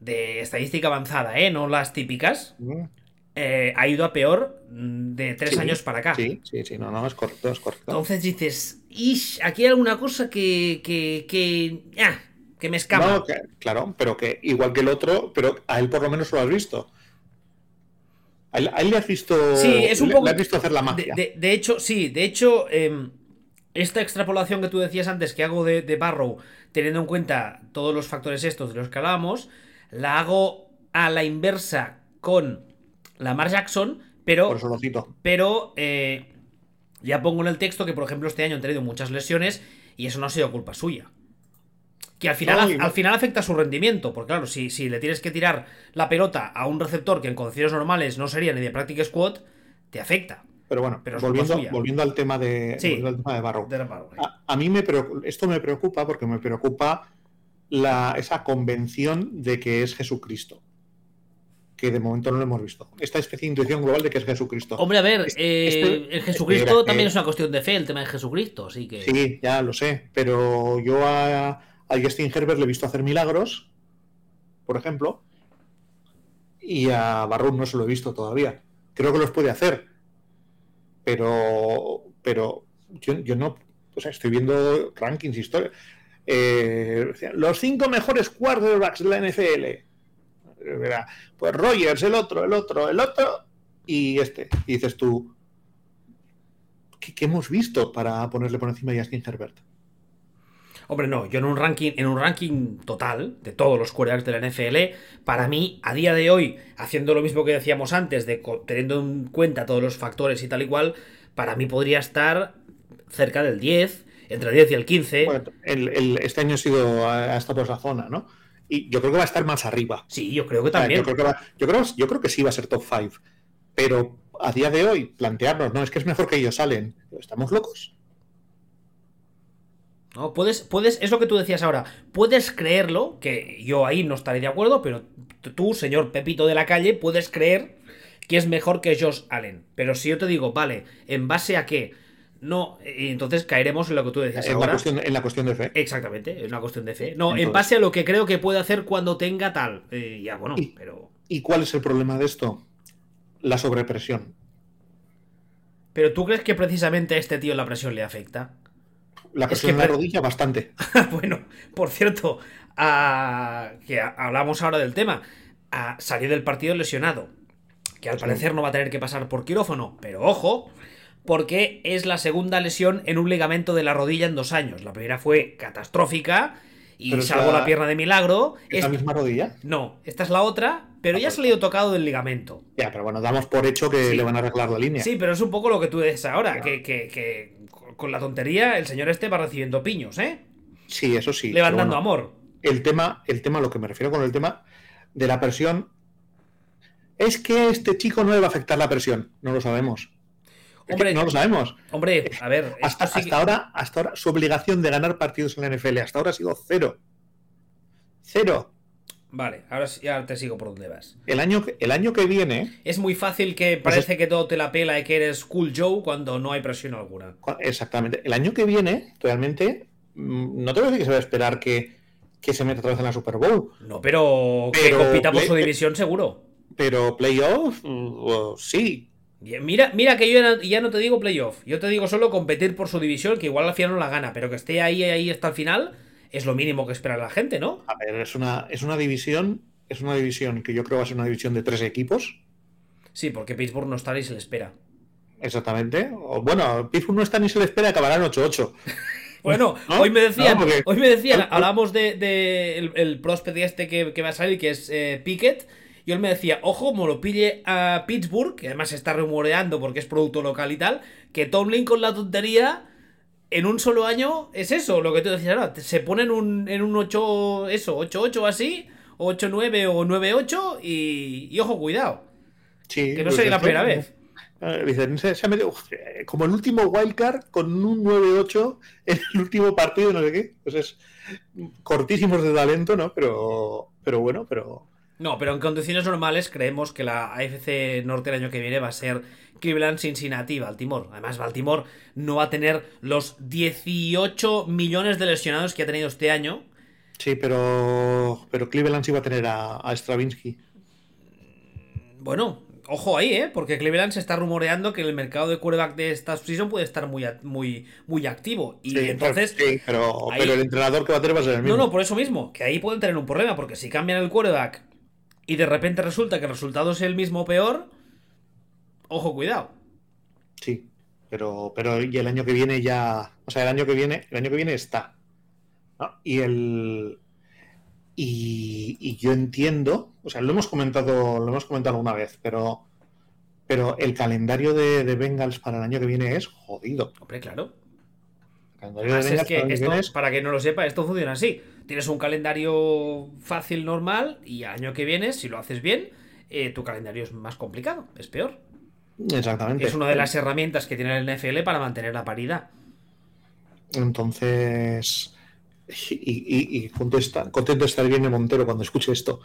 de estadística avanzada, ¿eh? No las típicas. Mm. eh, ha ido a peor mm, de tres Sí, años para acá. Sí, sí, sí, no, no, es correcto, es correcto. Entonces dices, "Ish, aquí hay alguna cosa que. que. que. ah, que me escapa. No, que- claro, pero que igual que el otro, pero a él por lo menos lo has visto. A él, a él le has visto. Sí, es un le- poco- le has visto hacer la magia. de- de hecho, sí, de hecho, em, esta extrapolación que tú decías antes que hago de, de Barrow, teniendo en cuenta todos los factores estos de los que hablábamos, la hago a la inversa con Lamar Jackson, pero, Por pero eh, ya pongo en el texto que, por ejemplo, este año han tenido muchas lesiones y eso no ha sido culpa suya. Que al final, No, al final afecta su rendimiento, porque claro, si, si le tienes que tirar la pelota a un receptor que en condiciones normales no sería ni de practice squad, te afecta. Pero bueno, Pero volviendo, volviendo al tema de, Sí. volviendo al tema de Barrow. De Barrow, eh. A, a mí me esto me preocupa porque me preocupa la, esa convención de que es Jesucristo. Que de momento no lo hemos visto. Esta especie de intuición global de que es Jesucristo. Hombre, a ver, Este- eh, este- el Jesucristo espera, también eh. es una cuestión de fe, el tema de Jesucristo, así que. Sí, ya lo sé. Pero yo a, a Justin Herbert le he visto hacer milagros, por ejemplo. Y a Barrow no se lo he visto todavía. Creo que los puede hacer. Pero, pero yo, no. O sea, estoy viendo rankings, historia. Eh, los cinco mejores quarterbacks de la NFL. Pues Rogers, el otro, el otro, el otro y este. Y dices tú, ¿qué, qué hemos visto para ponerle por encima a Justin Herbert? Hombre, no, yo en un ranking, en un ranking total de todos los quarterbacks de la NFL, para mí, a día de hoy, haciendo lo mismo que decíamos antes, de teniendo en cuenta todos los factores y tal y cual, para mí podría estar cerca del 10, entre el 10 y el 15. Bueno, el- el- este año ha sido ha estado por esa zona, ¿no? Y yo creo que va a estar más arriba. sí, yo creo que O sea, también. Yo creo que, va- yo, creo, yo creo que sí va a ser top 5. Pero a día de hoy, plantearnos, no, es que es mejor que ellos salen. ¿Estamos locos? ¿No? Puedes, puedes, es lo que tú decías ahora, puedes creerlo, que yo ahí no estaré de acuerdo, pero tú, señor Pepito de la calle, puedes creer que es mejor que Josh Allen. Pero si yo te digo, vale, ¿en base a qué? No, y entonces caeremos en lo que tú decías En la, ahora. cuestión, en la cuestión de fe. Exactamente, es una cuestión de fe. No, en base a lo que creo que puede hacer cuando tenga tal. Eh, ya, bueno, Y- pero. ¿Y cuál es el problema de esto? La sobrepresión. Pero tú crees que precisamente a este tío la presión le afecta? La Es presión que en la pre- rodilla, bastante. bueno, por cierto, a- que hablamos ahora del tema. A salir del partido lesionado. Que al Sí. parecer no va a tener que pasar por quirófano. Pero ojo, porque es la segunda lesión en un ligamento de la rodilla en dos años. La primera fue catastrófica y Pero es salvó la- la pierna de milagro. ¿Es la misma rodilla? No, esta es la otra, pero Ah, ya ha pues- salido tocado del ligamento. Ya, pero bueno, damos por hecho que Sí. le van a arreglar la línea. Sí, pero es un poco lo que tú dices ahora, Claro. que, que- que con la tontería el señor este va recibiendo piños, ¿eh? Sí, eso sí. Le van dando bueno, amor. el tema, el tema, lo que me refiero con el tema de la presión, es que este chico no le va a afectar la presión. No lo sabemos. Es que Hombre, no lo sabemos. Hombre, a ver, Hasta, esto sí que- hasta ahora, hasta ahora, su obligación de ganar partidos en la NFL hasta ahora ha sido cero. Cero. Vale, ahora ahora te sigo por donde vas. El año que, el año que viene, Es muy fácil que Pues parece que todo te la pela y que eres cool Joe cuando no hay presión alguna. exactamente, el año que viene, realmente, mm, no te voy a decir que se va a esperar que, que se meta otra vez en la Super Bowl, No, pero, que compita por su división seguro. pero playoff, mm, sí. Y Mira, mira que yo ya no, ya no te digo playoff, yo te digo solo competir por su división, que igual al final no la gana, pero que esté ahí, ahí hasta el final, es lo mínimo que espera la gente, ¿no? A ver, es una, es una división, es una división que yo creo va a ser una división de tres equipos, Sí, porque Pittsburgh no está y se le espera. exactamente. O, bueno, Pittsburgh no está ni se le espera, acabarán 8-8. Bueno, ¿No? hoy me decían, No, porque- hoy me decían, hablamos de, de el, el prospect este que, que va a salir, que es eh, Pickett, y él me decía, ojo, como lo pille a Pittsburgh, que además se está rumoreando porque es producto local y tal, que Tomlin con la tontería, en un solo año, es eso, lo que tú decías ahora, se pone en un, en un 8, eso, 8-8 así, o 8-9 o 9-8, y, y ojo, cuidado, Sí, que no pues sería la es primera vez. Dicen, se, se ha metido eh, como el último wildcard con un 9-8 en el último partido, no sé qué. Pues es cortísimos de talento, ¿no? Pero, pero bueno, pero No, pero en condiciones normales creemos que la AFC Norte el año que viene va a ser Cleveland, Cincinnati y Baltimore. Además, Baltimore no va a tener los 18 millones de lesionados que ha tenido este año. Sí, pero, pero Cleveland sí va a tener a, a Stravinsky. Bueno, ojo ahí, ¿eh? Porque Cleveland se está rumoreando que el mercado de quarterback de esta season puede estar muy, muy, muy activo. Y Sí, entonces. sí, pero, ahí- pero el entrenador que va a tener va a ser el mismo. No, no, por eso mismo, que ahí pueden tener un problema, porque si cambian el quarterback y de repente resulta que el resultado es el mismo o peor, ojo, cuidado. Sí, pero, pero y el año que viene ya. O sea, el año que viene, el año que viene está. ¿no? Y el. Y, y yo entiendo, o sea, lo hemos comentado, lo hemos comentado una vez, pero, pero el calendario de, de Bengals para el año que viene es jodido. Hombre, claro. El calendario de Además, es que para el esto, es- para que no lo sepa, esto funciona así. Tienes un calendario fácil, normal, y año que viene, si lo haces bien, eh, tu calendario es más complicado, es peor. Exactamente. Es una de las herramientas que tiene el NFL para mantener la paridad. Entonces, y, y, y contesta, contento de estar bien de Montero cuando escuche esto.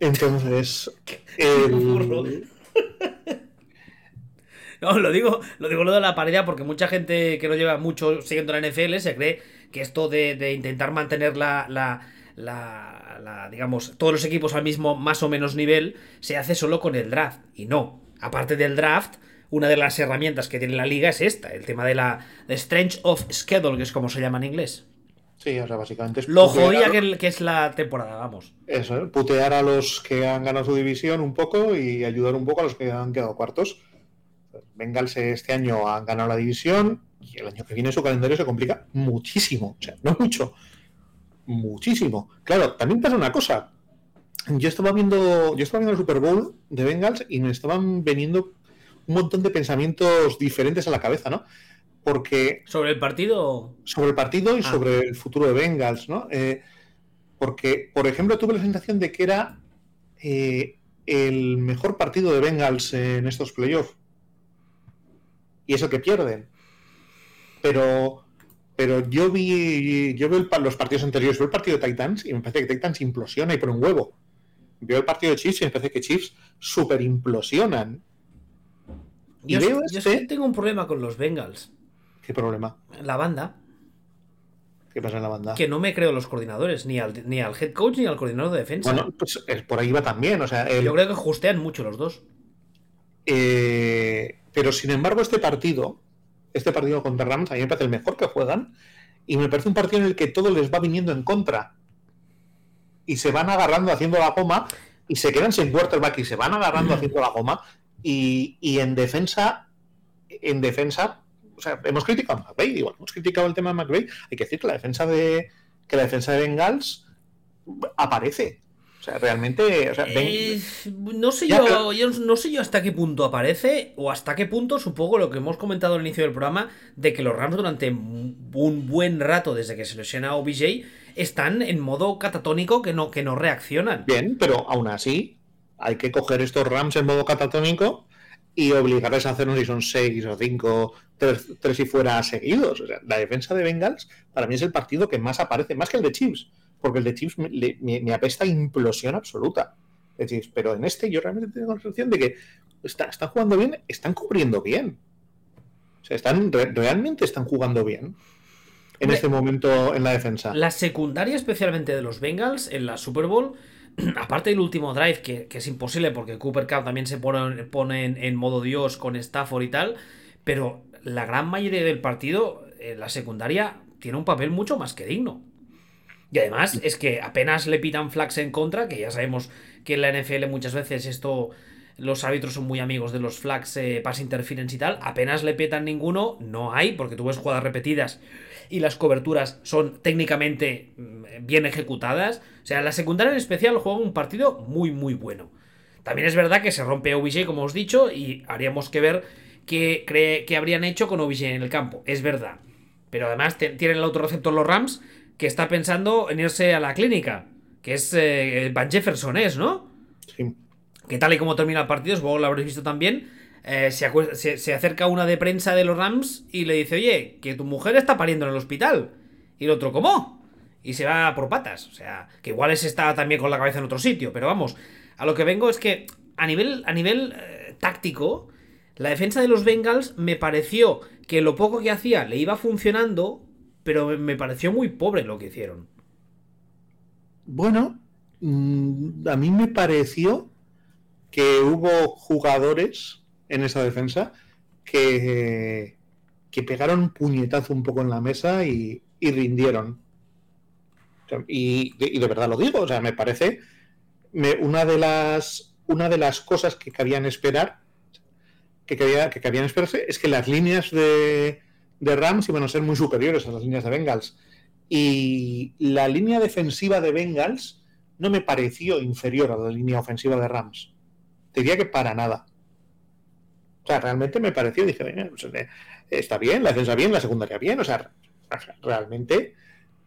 Entonces, el, No, lo digo, lo digo lo de la paridad porque mucha gente que no lleva mucho siguiendo la NFL se cree que esto de, de intentar mantener la, la, la- la, digamos, todos los equipos al mismo más o menos nivel se hace solo con el draft. Y no. Aparte del draft, una de las herramientas que tiene la liga es esta, el tema de la de Strange of Schedule, que es como se llama en inglés. sí, o sea, básicamente es Lo jodía que es la temporada, vamos. eso, ¿eh? putear a los que han ganado su división un poco y ayudar un poco a los que han quedado cuartos. Bengals este año han ganado la división y el año que viene su calendario se complica muchísimo. O sea, no mucho, muchísimo. Claro, también pasa una cosa. Yo estaba viendo, yo estaba viendo el Super Bowl de Bengals y me estaban veniendo un montón de pensamientos diferentes a la cabeza, ¿no? Porque Sobre el partido. sobre el partido y Ah. sobre el futuro de Bengals, ¿no? Eh, porque, por ejemplo, tuve la sensación de que era eh, el mejor partido de Bengals en estos playoffs. Y es el que pierden. Pero, pero yo vi, yo veo el los partidos anteriores, veo el partido de Titans y me parece que Titans implosiona y por un huevo. Veo el partido de Chiefs y me parece que Chiefs super implosionan. Yo, veo yo es este- que tengo un problema con los Bengals. ¿Qué problema? La banda. ¿Qué pasa en la banda? que no me creo los coordinadores, ni al, ni al head coach ni al coordinador de defensa. Bueno, pues eh, por ahí va también. O sea, el- Yo creo que justean mucho los dos. Eh, pero sin embargo, este partido, este partido contra Rams, a mí me parece el mejor que juegan. Y me parece un partido en el que todo les va viniendo en contra. Y se van agarrando haciendo la goma. Y se quedan sin quarterback y se van agarrando haciendo la goma. Y, y en defensa, en defensa, o sea, hemos criticado a McVay, igual, hemos criticado el tema de McVay. Hay que decir que la defensa de que la defensa de Bengals aparece. O sea, realmente, o sea, Ben- Eh, no sé Ya, yo, pero- yo no sé yo hasta qué punto aparece o hasta qué punto supongo lo que hemos comentado al inicio del programa de que los Rams durante un buen rato desde que se lesiona OBJ están en modo catatónico que no que no reaccionan. Bien, pero aún así hay que coger estos Rams en modo catatónico y obligarles a hacer un si son 6 o 5, 3, y fuera seguidos. O sea, la defensa de Bengals para mí es el partido que más aparece, más que el de Chiefs, porque el de Chiefs me, apesta implosión absoluta. Pero en este yo realmente tengo la sensación de que está- están jugando bien, están cubriendo bien. O sea, están, re- realmente están jugando bien en este momento en la defensa. La secundaria, especialmente de los Bengals, en la Super Bowl, aparte del último drive, que, que es imposible porque Cooper Cup también se pone, pone en, en modo Dios con Stafford y tal, pero la gran mayoría del partido, eh, la secundaria, tiene un papel mucho más que digno. Y además es que apenas le pitan flags en contra, que ya sabemos que en la NFL muchas veces esto los árbitros son muy amigos de los flags eh, pass interference y tal, apenas le petan ninguno, no hay, porque tú ves jugadas repetidas y las coberturas son técnicamente mm, bien ejecutadas. O sea, la secundaria en especial juega un partido muy, muy bueno. También es verdad que se rompe OBJ, como os he dicho, y haríamos que ver qué, cree, qué habrían hecho con OBJ en el campo. Es verdad. Pero además tienen el otro receptor los Rams que está pensando en irse a la clínica. Que es eh, Van Jefferson, es, ¿no? Sí. que tal y como termina el partido, supongo lo habréis visto también, eh, se, se- acerca una de prensa de los Rams y le dice, oye, que tu mujer está pariendo en el hospital. Y el otro, ¿cómo? y se va por patas. O sea, que igual ese está también con la cabeza en otro sitio, pero vamos, a lo que vengo es que a nivel, a nivel eh, táctico, la defensa de los Bengals me pareció que lo poco que hacía le iba funcionando, pero me pareció muy pobre lo que hicieron. Bueno, mm, a mí me pareció que hubo jugadores en esa defensa que, que pegaron un puñetazo un poco en la mesa y, rindieron. Y, de verdad lo digo, o sea, me parece una de las una de las cosas que cabían esperar que, que cabían esperarse es que las líneas de, de Rams iban a ser muy superiores a las líneas de Bengals. Y la línea defensiva de Bengals no me pareció inferior a la línea ofensiva de Rams. Te diría que para nada. O sea, realmente me pareció, dije, pues, eh, está bien, la defensa bien, la secundaria bien. O sea, realmente,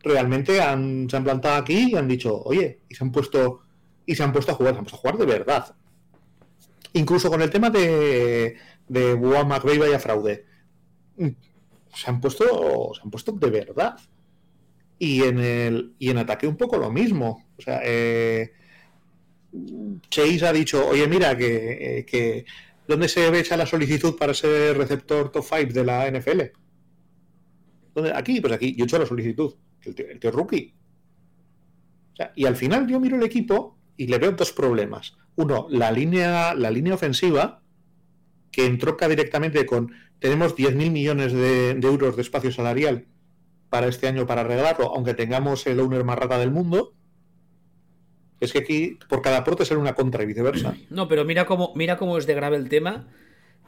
realmente se han plantado aquí y han dicho, oye, y se han puesto, y se han puesto a jugar, se han puesto a jugar de verdad. Incluso con el tema de, de Boa vaya fraude. Mm, se han puesto. Se han puesto de verdad. Y en el. Y en ataque un poco lo mismo. O sea, eh, Chase ha dicho, oye, mira, que, que ¿dónde se echa la solicitud para ser receptor top 5 de la NFL? ¿Dónde? Aquí, pues aquí, yo he hecho la solicitud. El tío, rookie. Y al final yo miro el equipo y le veo dos problemas. Uno, la línea, la línea ofensiva, que entroca directamente con tenemos 10.000 millones de, euros de espacio salarial para este año para arreglarlo, aunque tengamos el owner más rata del mundo. Es que aquí por cada porte ser una contra y viceversa. No, pero mira cómo, mira cómo es de grave el tema,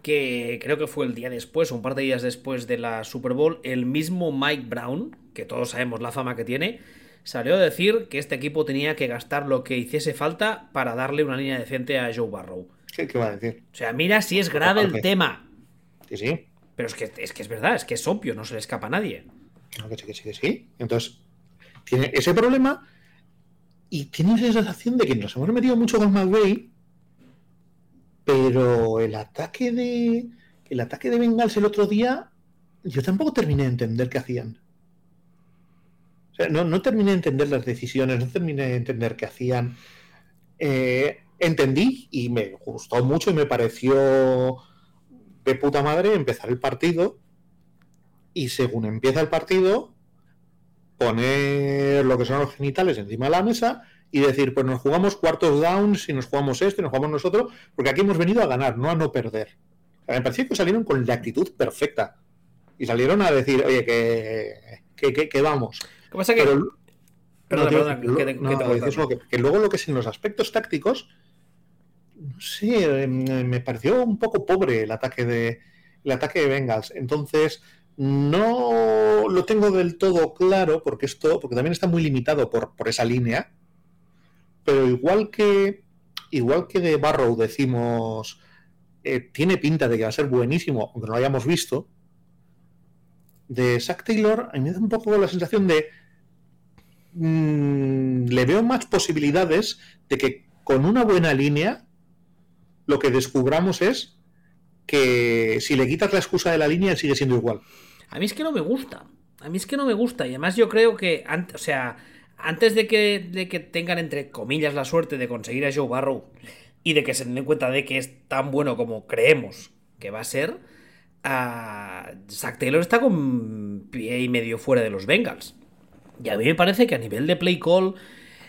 que creo que fue el día después, un par de días después de la Super Bowl, el mismo Mike Brown, que todos sabemos la fama que tiene, salió a decir que este equipo tenía que gastar lo que hiciese falta para darle una línea decente a Joe Barrow. ¿Qué, va a decir? O sea, mira si es grave el tema. Sí, sí. Pero es que, es que es verdad, es que es obvio, no se le escapa a nadie. que sí, que sí, que sí. Entonces, tiene ese problema y tiene esa sensación de que nos hemos metido mucho con McVeigh, pero el ataque de. El ataque de Bengals el otro día, yo tampoco terminé de entender qué hacían no, terminé de entender las decisiones, no terminé de entender qué hacían. Eh, entendí y me gustó mucho y me pareció de puta madre empezar el partido y según empieza el partido poner lo que son los genitales encima de la mesa y decir, pues nos jugamos cuartos downs y nos jugamos esto y nos jugamos nosotros, porque aquí hemos venido a ganar, no a no perder. me pareció que salieron con la actitud perfecta y salieron a decir, oye, que, que vamos. ¿Qué pasa que... que, luego lo que es en los aspectos tácticos, sí, me pareció un poco pobre el ataque de el ataque de Bengals. Entonces, no lo tengo del todo claro, porque esto, porque también está muy limitado por, por esa línea. Pero igual que igual que de Barrow decimos eh, tiene pinta de que va a ser buenísimo, aunque no lo hayamos visto. De Zack Taylor, a mí me da un poco la sensación de Mm, le veo más posibilidades de que con una buena línea lo que descubramos es que si le quitas la excusa de la línea sigue siendo igual. A mí es que no me gusta. A mí es que no me gusta. Y además yo creo que, o sea, antes de que, de que tengan entre comillas la suerte de conseguir a Joe Barrow y de que se den cuenta de que es tan bueno como creemos que va a ser, a Zach Taylor está con pie y medio fuera de los Bengals. Y a mí me parece que a nivel de play call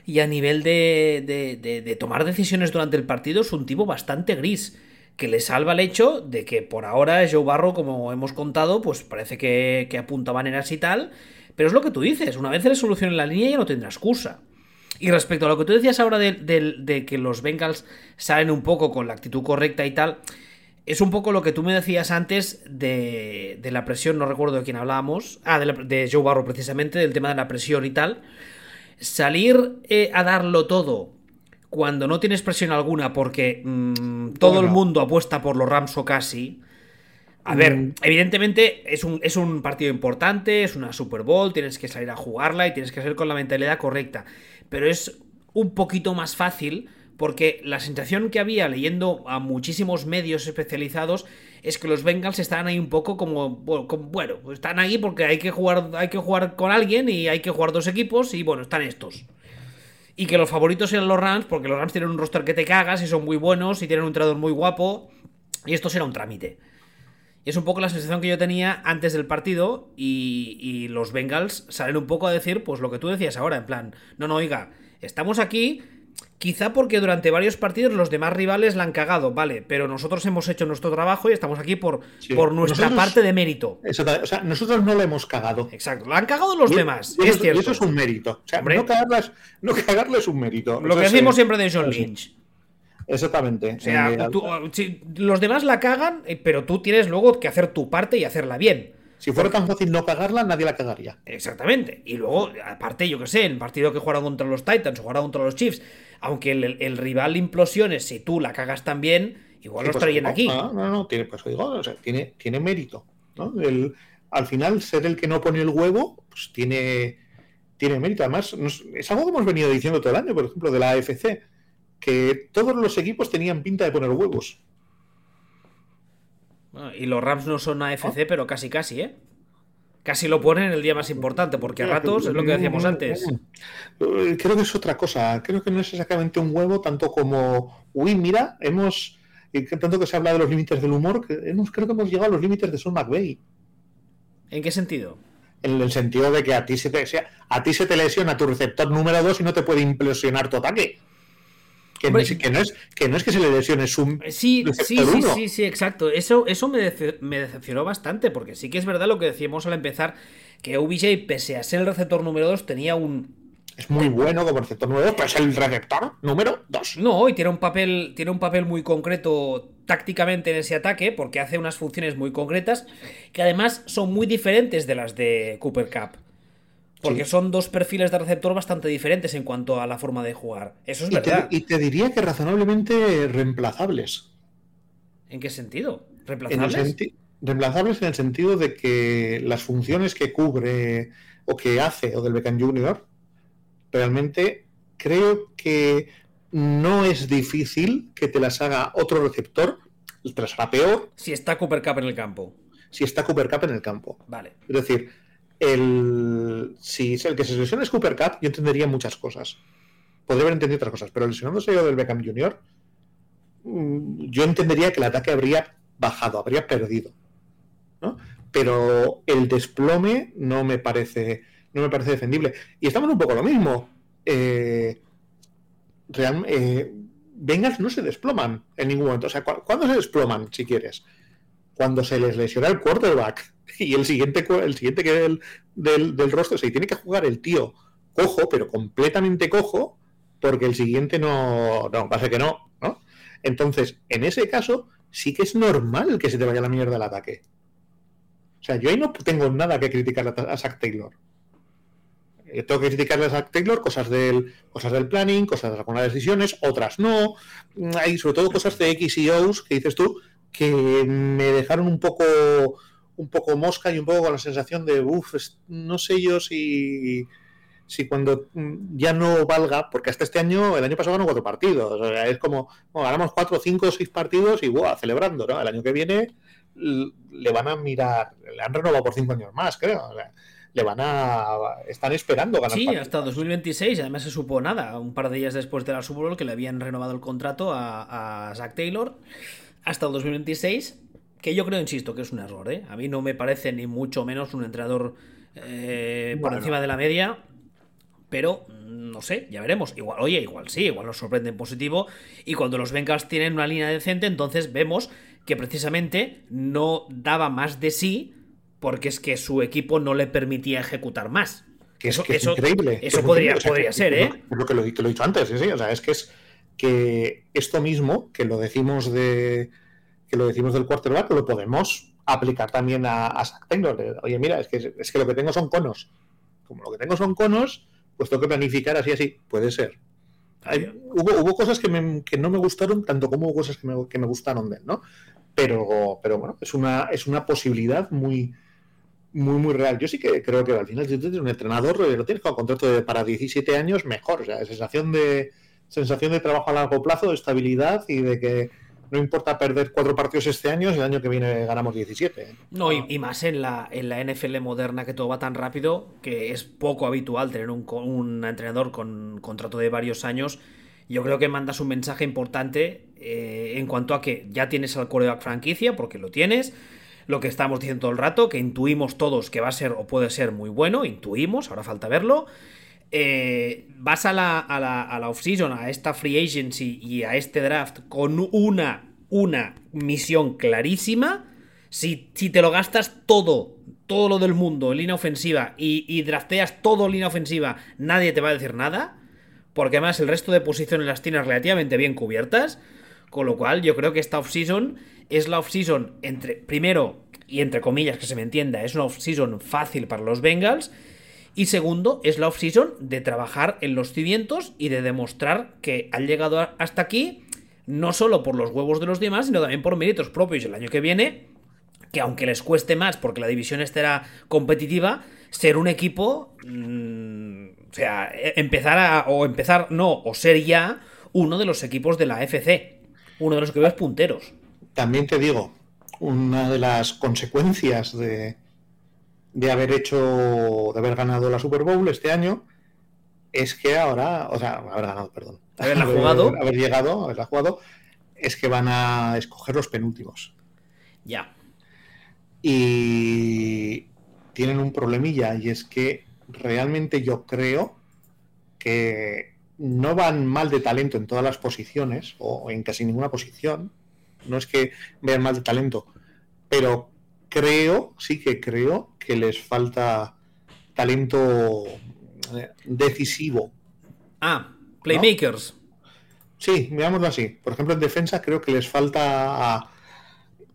y a nivel de, de, tomar decisiones durante el partido es un tipo bastante gris. Que le salva el hecho de que por ahora Joe Barro, como hemos contado, pues parece que, que apunta maneras y tal. Pero es lo que tú dices, una vez le solucionen la línea ya no tendrá excusa. Y respecto a lo que tú decías ahora de, de, que los Bengals salen un poco con la actitud correcta y tal, es un poco lo que tú me decías antes de, de la presión, no recuerdo de quién hablábamos. Ah, de, Joe Barrow precisamente, del tema de la presión y tal. Salir eh, a darlo todo cuando no tienes presión alguna porque mm, todo el mundo apuesta por los Rams o casi. A ver, mm. evidentemente es un, es un partido importante, es una Super Bowl, tienes que salir a jugarla y tienes que ser con la mentalidad correcta. Pero es un poquito más fácil porque la sensación que había leyendo a muchísimos medios especializados es que los Bengals están ahí un poco como, bueno, están ahí porque hay que jugar, hay que jugar con alguien y hay que jugar dos equipos y bueno, están estos. Y que los favoritos eran los Rams, porque los Rams tienen un roster que te cagas y son muy buenos y tienen un entrenador muy guapo. Y esto será un trámite. Y es un poco la sensación que yo tenía antes del partido y, y, los Bengals salen un poco a decir, pues lo que tú decías ahora, en plan, no, no, oiga, estamos aquí, Quizá porque durante varios partidos los demás rivales la han cagado, vale, pero nosotros hemos hecho nuestro trabajo y estamos aquí por, por nuestra parte de mérito. o sea, nosotros no la hemos cagado. Exacto, la han cagado los demás, es eso, cierto. eso es un mérito. O sea, no, cagarlas, no cagarle es un mérito. Lo que decimos siempre de John Lynch. Exactamente. O sea, eh, los demás la cagan, eh, pero tú tienes luego que hacer tu parte y hacerla bien. Si fuera tan fácil no cagarla, nadie la cagaría. Exactamente. Y luego, aparte, yo que sé, en el partido que jugaron contra los Titans o jugaron contra los Chiefs, aunque el, rival implosione, si tú la cagas también, igual los pues, traen aquí. No, no, no, tiene, pues digo, tiene, tiene mérito. ¿no? al final, ser el que no pone el huevo, pues tiene, tiene mérito. Además, es algo que hemos venido diciendo todo el año, por ejemplo, de la AFC, que todos los equipos tenían pinta de poner huevos y los Rams no son AFC, pero casi casi, ¿eh? Casi lo ponen en el día más importante, porque a ratos es lo que decíamos antes. Eh, creo que es otra cosa. Creo que no es exactamente un huevo, tanto como, uy, mira, hemos, tanto que se habla de los límites del humor, que hemos, creo que hemos llegado a los límites de Son McVeigh. ¿En qué sentido? En el sentido de que a ti se te, a ti se te lesiona tu receptor número 2 y no te puede implosionar tu ataque. Que, no es, que, no es, que se le lesione su. Sí, sí, sí, sí, sí, exacto. Eso, eso me, decepcionó bastante, porque sí que es verdad lo que decíamos al empezar, que OBJ, pese a ser el receptor número 2, tenía un. Es muy bueno como receptor número 2, pero es el receptor número 2. No, y tiene un papel, tiene un papel muy concreto tácticamente en ese ataque, porque hace unas funciones muy concretas, que además son muy diferentes de las de Cooper Cup. Porque son dos perfiles de receptor bastante diferentes en cuanto a la forma de jugar. Eso es verdad. y te diría que razonablemente reemplazables. ¿En qué sentido? ¿Reemplazables? reemplazables en el sentido de que las funciones que cubre o que hace o del Beckham Junior, realmente creo que no es difícil que te las haga otro receptor, te las hará peor. Si está Cooper Cup en el campo. Si está Cooper Cup en el campo. Vale. Es decir, el, si el que se lesiona es Cooper Cup, yo entendería muchas cosas. Podría haber entendido otras cosas, pero lesionándose yo del Beckham Jr., mm, yo entendería que el ataque habría bajado, habría perdido. Pero el desplome no me parece no me parece defendible. Y estamos un poco lo mismo. Eh, eh no se desploman en ningún momento. O sea, ¿cuándo se desploman, si quieres? Cuando se les lesiona el quarterback y el siguiente, el siguiente que del, del, rostro se tiene que jugar el tío cojo, pero completamente cojo, porque el siguiente no, no, pasa que no, ¿no? Entonces, en ese caso, sí que es normal que se te vaya la mierda el ataque. O sea, yo ahí no tengo nada que criticar a Zach Taylor. Eh, tengo que criticarle a Zach Taylor cosas del, cosas del planning, cosas de algunas decisiones, otras no. Hay sobre todo cosas de X y O's que dices tú que me dejaron un poco un poco mosca y un poco con la sensación de, uff, no sé yo si, si cuando ya no valga, porque hasta este año, el año pasado ganó cuatro partidos, es como, ganamos cuatro, cinco, seis partidos y, ¡buah!, celebrando, ¿no? El año que viene le van a mirar, le han renovado por cinco años más, creo, le van a. Están esperando ganar. Sí, hasta 2026. Además, se supo nada. Un par de días después de la Super Bowl que le habían renovado el contrato a, a Zach Taylor. Hasta 2026 que yo creo, insisto, que es un error. ¿eh? A mí no me parece ni mucho menos un entrenador eh, por encima de la media. Pero mm, no sé, ya veremos. Igual, oye, igual sí, igual nos sorprende en positivo. Y cuando los Bengals tienen una línea decente, entonces vemos que precisamente no daba más de sí porque es que su equipo no le permitía ejecutar más. Que eso, es increíble. Eso podría, podría ser, ¿eh? Es lo que lo, he dicho antes, sí, O sea, es que es que esto mismo, que lo decimos de que lo decimos del quarterback, lo podemos aplicar también a, a Zach Taylor. Oye, mira, es que, es que lo que tengo son conos. Como lo que tengo son conos, pues tengo que planificar así, así. Puede ser. hubo, hubo cosas que, no me gustaron tanto como hubo cosas que me, que me gustaron de él, ¿no? Pero, pero bueno, es una, es una posibilidad muy, muy, muy real. Yo sí que creo que al final, si tú tienes un entrenador, eh, lo tienes con contrato de, para 17 años, mejor. O sea, sensación de, sensación de trabajo a largo plazo, de estabilidad y de que no importa perder cuatro partidos este año, el año que viene ganamos 17. ¿eh? No, y, más en la, en la NFL moderna que todo va tan rápido que es poco habitual tener un, un entrenador con contrato de varios años. Yo creo que mandas un mensaje importante eh, en cuanto a que ya tienes al coreback franquicia, porque lo tienes. Lo que estamos diciendo todo el rato, que intuimos todos que va a ser o puede ser muy bueno, intuimos, ahora falta verlo. Eh, vas a la, a la, a la off-season, a esta free agency y a este draft con una, una misión clarísima. Si, si te lo gastas todo, todo lo del mundo línea ofensiva y, y drafteas todo línea ofensiva, nadie te va a decir nada. Porque además el resto de posiciones las tienes relativamente bien cubiertas. Con lo cual, yo creo que esta off-season es la off-season entre. Primero, y entre comillas que se me entienda, es una off-season fácil para los Bengals. Y segundo, es la off-season de trabajar en los cimientos y de demostrar que han llegado hasta aquí, no solo por los huevos de los demás, sino también por méritos propios. El año que viene, que aunque les cueste más porque la división estará competitiva, ser un equipo. Mmm, o sea, empezar a. O empezar, no, o ser ya uno de los equipos de la FC. Uno de los equipos punteros. También te digo, una de las consecuencias de, de haber hecho, de haber ganado la Super Bowl este año, es que ahora, o sea, haber ganado, perdón, haberla jugado, haber, haber llegado, haberla jugado, es que van a escoger los penúltimos. Ya. Y tienen un problemilla y es que realmente yo creo que no van mal de talento en todas las posiciones o en casi ninguna posición. No es que vean mal de talento, pero creo, sí que creo que les falta talento decisivo. Ah, playmakers. ¿no? Sí, veámoslo así. Por ejemplo, en defensa creo que les falta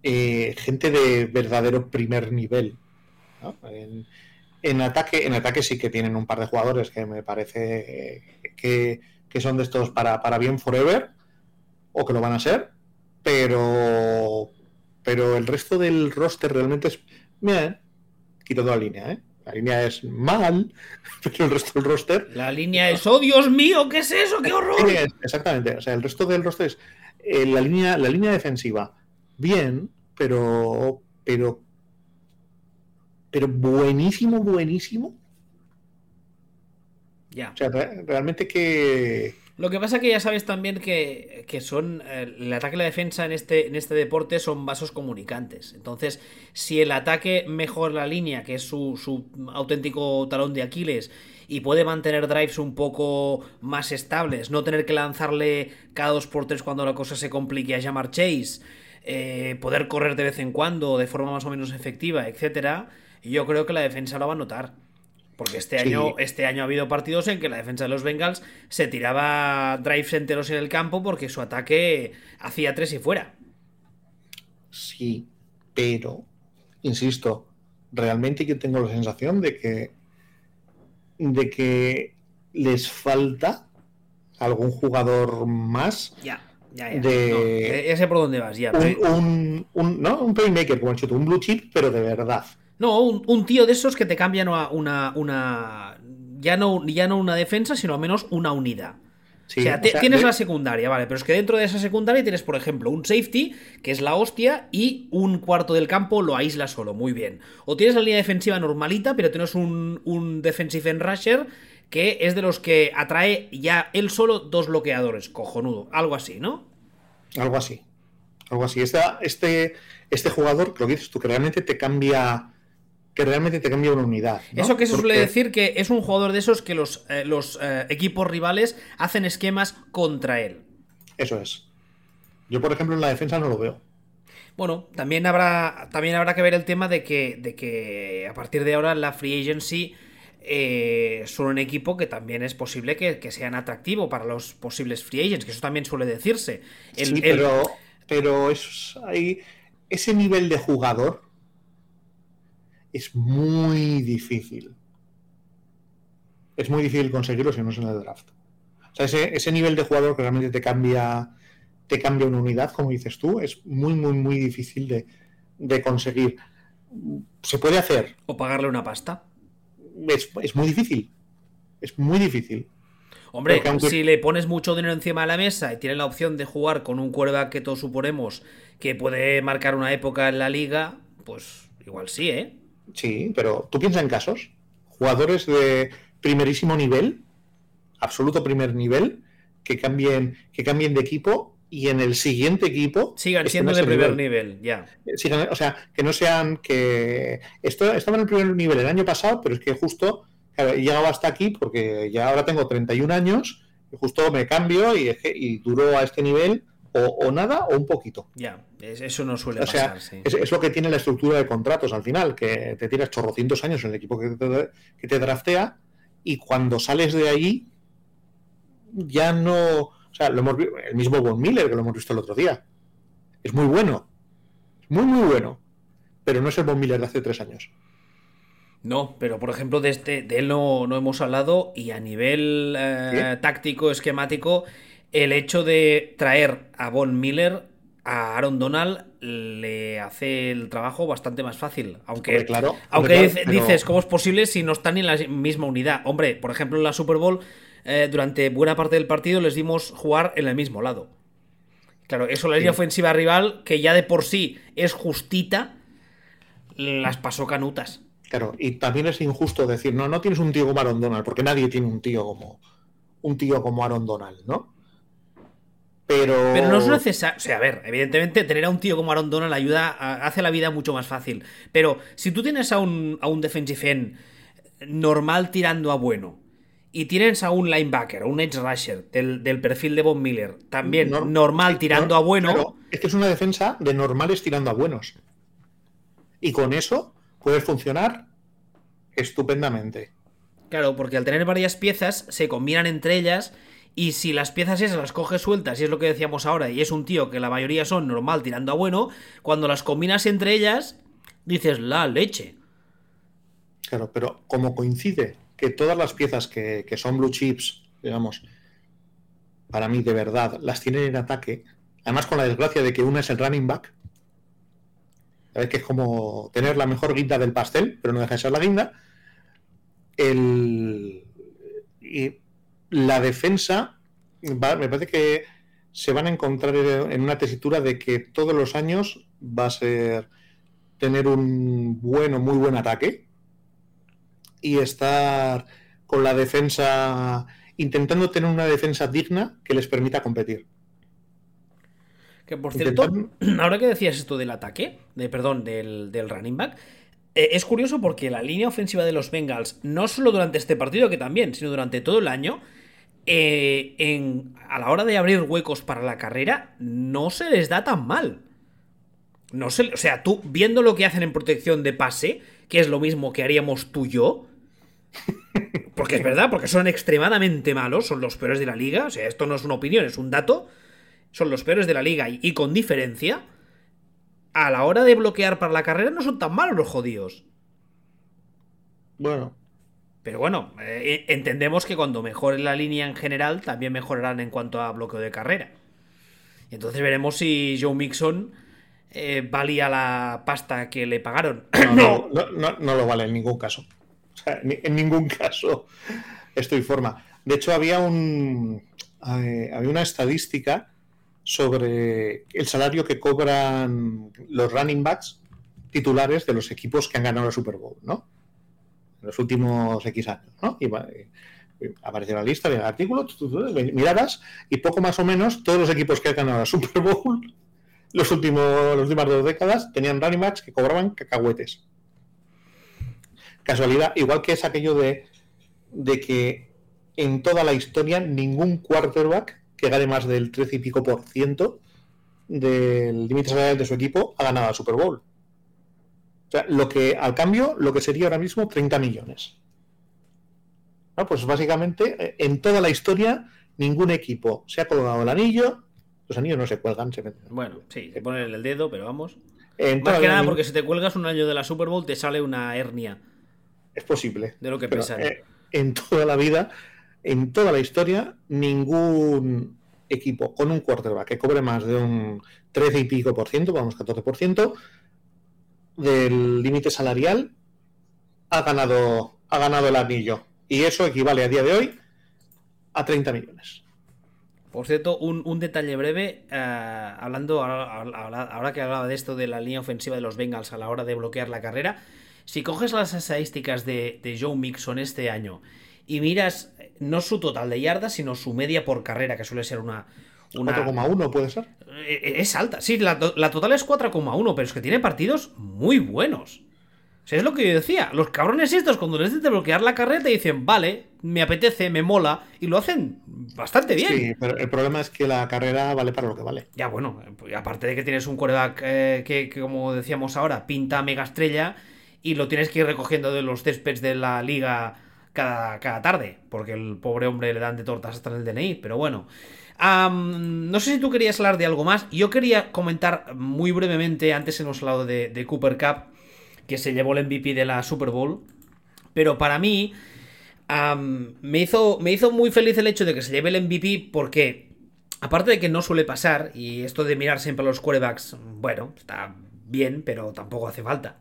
eh, gente de verdadero primer nivel. ¿no? En, en, ataque, en ataque sí que tienen un par de jugadores que me parece que, que son de estos para, para bien forever o que lo van a ser, pero pero el resto del roster realmente es. Mira, quito toda la línea, ¿eh? La línea es mal, pero el resto del roster. La línea es, oh Dios mío, ¿qué es eso? ¡Qué horror! Es, exactamente. O sea, el resto del roster es. Eh, la, línea, la línea defensiva, bien, pero. Pero. Pero buenísimo, buenísimo. Ya. O sea, realmente que. Lo que pasa que ya sabes también que, que son eh, el ataque y la defensa en este, en este deporte son vasos comunicantes. Entonces, si el ataque mejora la línea, que es su, su, auténtico talón de Aquiles, y puede mantener drives un poco más estables, no tener que lanzarle cada dos por tres cuando la cosa se complique a llamar Chase, eh, poder correr de vez en cuando de forma más o menos efectiva, etcétera, yo creo que la defensa lo va a notar. Porque este año, este año ha habido partidos en que la defensa de los Bengals se tiraba drives enteros en el campo porque su ataque hacía tres y fuera. Sí, pero, insisto, realmente yo tengo la sensación de que de que les falta algún jugador más. Ya, ya, ya. De, no, ya sé por dónde vas, ya. Un, un, un, no, un playmaker, como he dicho, un blue chip, pero de verdad. No, un, un, tío de esos que te cambian una. una, una ya, no, ya no una defensa, sino al menos una unidad. Sí, o, sea, o sea, tienes de... la secundaria, vale, pero es que dentro de esa secundaria tienes, por ejemplo, un safety, que es la hostia, y un cuarto del campo lo aísla solo, muy bien. O tienes la línea defensiva normalita, pero tienes un, un defensive end rusher que es de los que atrae ya él solo dos bloqueadores, cojonudo, algo así, ¿no? Algo así. Algo así. Esta, este, este jugador, lo que dices tú, que realmente te cambia que realmente te cambia una unidad. ¿no? Eso que se Porque... suele decir que es un jugador de esos que los, eh, los eh, equipos rivales hacen esquemas contra él. Eso es. Yo, por ejemplo, en la defensa no lo veo. Bueno, también habrá, también habrá que ver el tema de que, de que a partir de ahora la free agency eh, son un equipo que también es posible que, que, sean atractivo para los posibles free agents, que eso también suele decirse. El, sí, pero, el... pero es, hay ese nivel de jugador es muy difícil. Es muy difícil conseguirlo si no es en el draft. O sea, ese, ese, nivel de jugador que realmente te cambia, te cambia una unidad, como dices tú, es muy, muy, muy difícil de, de conseguir. Se puede hacer. O pagarle una pasta. Es, es, muy difícil. Es muy difícil. Hombre, si le pones mucho dinero encima de la mesa y tienes la opción de jugar con un quarterback que todos suponemos que puede marcar una época en la liga, pues igual sí, ¿eh? Sí, pero tú piensas en casos. Jugadores de primerísimo nivel, absoluto primer nivel, que cambien, que cambien de equipo y en el siguiente equipo sigan siendo de primer nivel, ya. o sea, que no sean que esto estaba en el primer nivel el año pasado, pero es que justo he llegado hasta aquí porque ya ahora tengo 31 años y justo me cambio y, y duro a este nivel o, nada o un poquito. Ya, eso no suele pasar. es, lo que tiene la estructura de contratos al final, que te tiras chorrocientos años en el equipo que te, que te draftea y cuando sales de ahí ya no. O sea, lo hemos, el mismo Von Miller que lo hemos visto el otro día. Es muy bueno. Muy, muy bueno. Pero no es el Von Miller de hace tres años. No, pero por ejemplo, de, este, de él no, hemos hablado y a nivel eh, táctico, esquemático, el hecho de traer a Von Miller a Aaron Donald le hace el trabajo bastante más fácil. Aunque, claro, aunque dices, ¿cómo es posible si no están en la misma unidad? Hombre, por ejemplo, en la Super Bowl, eh, durante buena parte del partido les dimos jugar en el mismo lado. Claro, eso la línea ofensiva rival, que ya de por sí es justita, las pasó canutas. Claro, y también es injusto decir, no, no tienes un tío como Aaron Donald, porque nadie tiene un tío como un tío como Aaron Donald, ¿no? Pero... Pero no es necesario. O sea, a ver, evidentemente tener a un tío como Aaron Donald ayuda, hace la vida mucho más fácil. Pero si tú tienes a un, a un defensive end normal tirando a bueno, y tienes a un linebacker, un edge rusher del, perfil de Von Miller, también normal tirando a bueno. es que es una defensa de normales tirando a buenos. Y con eso puede funcionar estupendamente. Claro, porque al tener varias piezas se combinan entre ellas y si las piezas esas las coges sueltas, y es lo que decíamos ahora, y es un tío que la mayoría son normal tirando a bueno, cuando las combinas entre ellas, dices la leche. Claro, pero como coincide que todas las piezas que, que son blue chips, digamos, para mí de verdad, las tienen en ataque, además con la desgracia de que una es el running back, ¿sabes? que es como tener la mejor guinda del pastel, pero no deja de ser la guinda. El... Y la defensa, me parece que se van a encontrar en una tesitura de que todos los años va a ser tener un bueno, muy buen ataque y estar con la defensa, intentando tener una defensa digna que les permita competir. Que por cierto, ahora que decías esto del ataque, de perdón, del, running back, eh, es curioso porque la línea ofensiva de los Bengals, no solo durante este partido, que también, sino durante todo el año, eh, en, a la hora de abrir huecos para la carrera, no se les da tan mal. No o sea, tú viendo lo que hacen en protección de pase, que es lo mismo que haríamos tú y yo, porque es verdad, porque son extremadamente malos, son los peores de la liga, o sea, esto no es una opinión, es un dato, son los peores de la liga y, y con diferencia, a la hora de bloquear para la carrera no son tan malos los jodidos. Bueno, pero bueno, eh, entendemos que cuando mejore la línea en general, también mejorarán en cuanto a bloqueo de carrera. Y entonces veremos si Joe Mixon eh, valía la pasta que le pagaron. No, no, no, lo vale en ningún caso. O sea, en ningún caso estoy forma. De hecho, había un eh, había una estadística sobre el salario que cobran los running backs titulares de los equipos que han ganado la Super Bowl, ¿no? Los últimos X años, ¿no? Y, apareció la lista del artículo, miradas y poco más o menos todos los equipos que han ganado la Super Bowl los últimos, las últimas dos décadas tenían running backs que cobraban cacahuetes. Casualidad, igual que es aquello de, de que en toda la historia ningún quarterback que gane más del 13 y pico por ciento del límite salarial de su equipo ha ganado la Super Bowl lo que, al cambio, lo que sería ahora mismo 30 millones. Pues básicamente, eh, en toda la historia, ningún equipo se ha colgado el anillo. Los anillos no se cuelgan, se Bueno, sí, se ponen el dedo, pero vamos. Más que nada, porque si te cuelgas un año de la Super Bowl, te sale una hernia. Es posible. De lo que pesan. Eh, en toda la vida, en toda la historia, ningún equipo con un quarterback que cobre más de un 13 y pico por ciento, vamos, 14 por ciento, del límite salarial ha ganado, ha ganado el anillo. Y eso equivale a día de hoy a 30 millones. Por cierto, un, detalle breve, eh, hablando ahora, que hablaba de esto de la línea ofensiva de los Bengals a la hora de bloquear la carrera, si coges las estadísticas de, de Joe Mixon este año y miras no su total de yardas, sino su media por carrera, que suele ser una... una 4,1 puede ser. Eh, es alta, sí, la, la total es 4,1, pero es que tiene partidos muy buenos. O sea, es lo que yo decía. Los cabrones estos, cuando les de bloquear la carrera, te dicen, vale, me apetece, me mola, y lo hacen bastante bien. Sí, pero el problema es que la carrera vale para lo que vale. Ya, bueno, aparte de que tienes un coreback eh, que, como decíamos ahora, pinta mega estrella y lo tienes que ir recogiendo de los céspedes de la liga cada, cada tarde, porque el pobre hombre le dan de tortas hasta en el DNI, pero bueno. No sé si tú querías hablar de algo más. Yo quería comentar muy brevemente, antes hemos hablado de, Cooper Cup que se llevó el MVP de la Super Bowl. Pero para mí, me, hizo, me hizo muy feliz el hecho de que se lleve el MVP porque, aparte de que no suele pasar, y esto de mirar siempre a los quarterbacks, bueno, está bien, pero tampoco hace falta.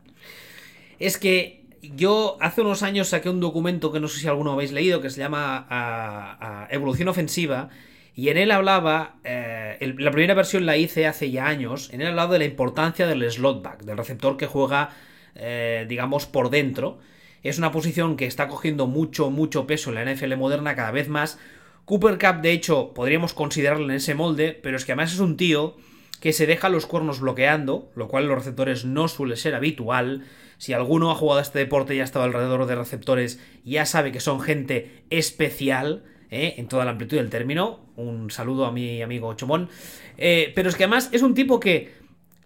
Es que yo hace unos años saqué un documento que no sé si alguno habéis leído, que se llama Evolución Ofensiva, y en él hablaba, eh, la primera versión la hice hace ya años, en él hablaba de la importancia del slotback, del receptor que juega eh, digamos, por dentro. Es una posición que está cogiendo mucho, mucho peso en la NFL moderna cada vez más. Cooper Cup, de hecho, podríamos considerarlo en ese molde, pero es que además es un tío que se deja los cuernos bloqueando, lo cual en los receptores no suele ser habitual. Si alguno ha jugado a este deporte y ha estado alrededor de receptores, ya sabe que son gente especial, ¿eh? en toda la amplitud del término. Un saludo a mi amigo Chomón. Eh, pero es que además es un tipo que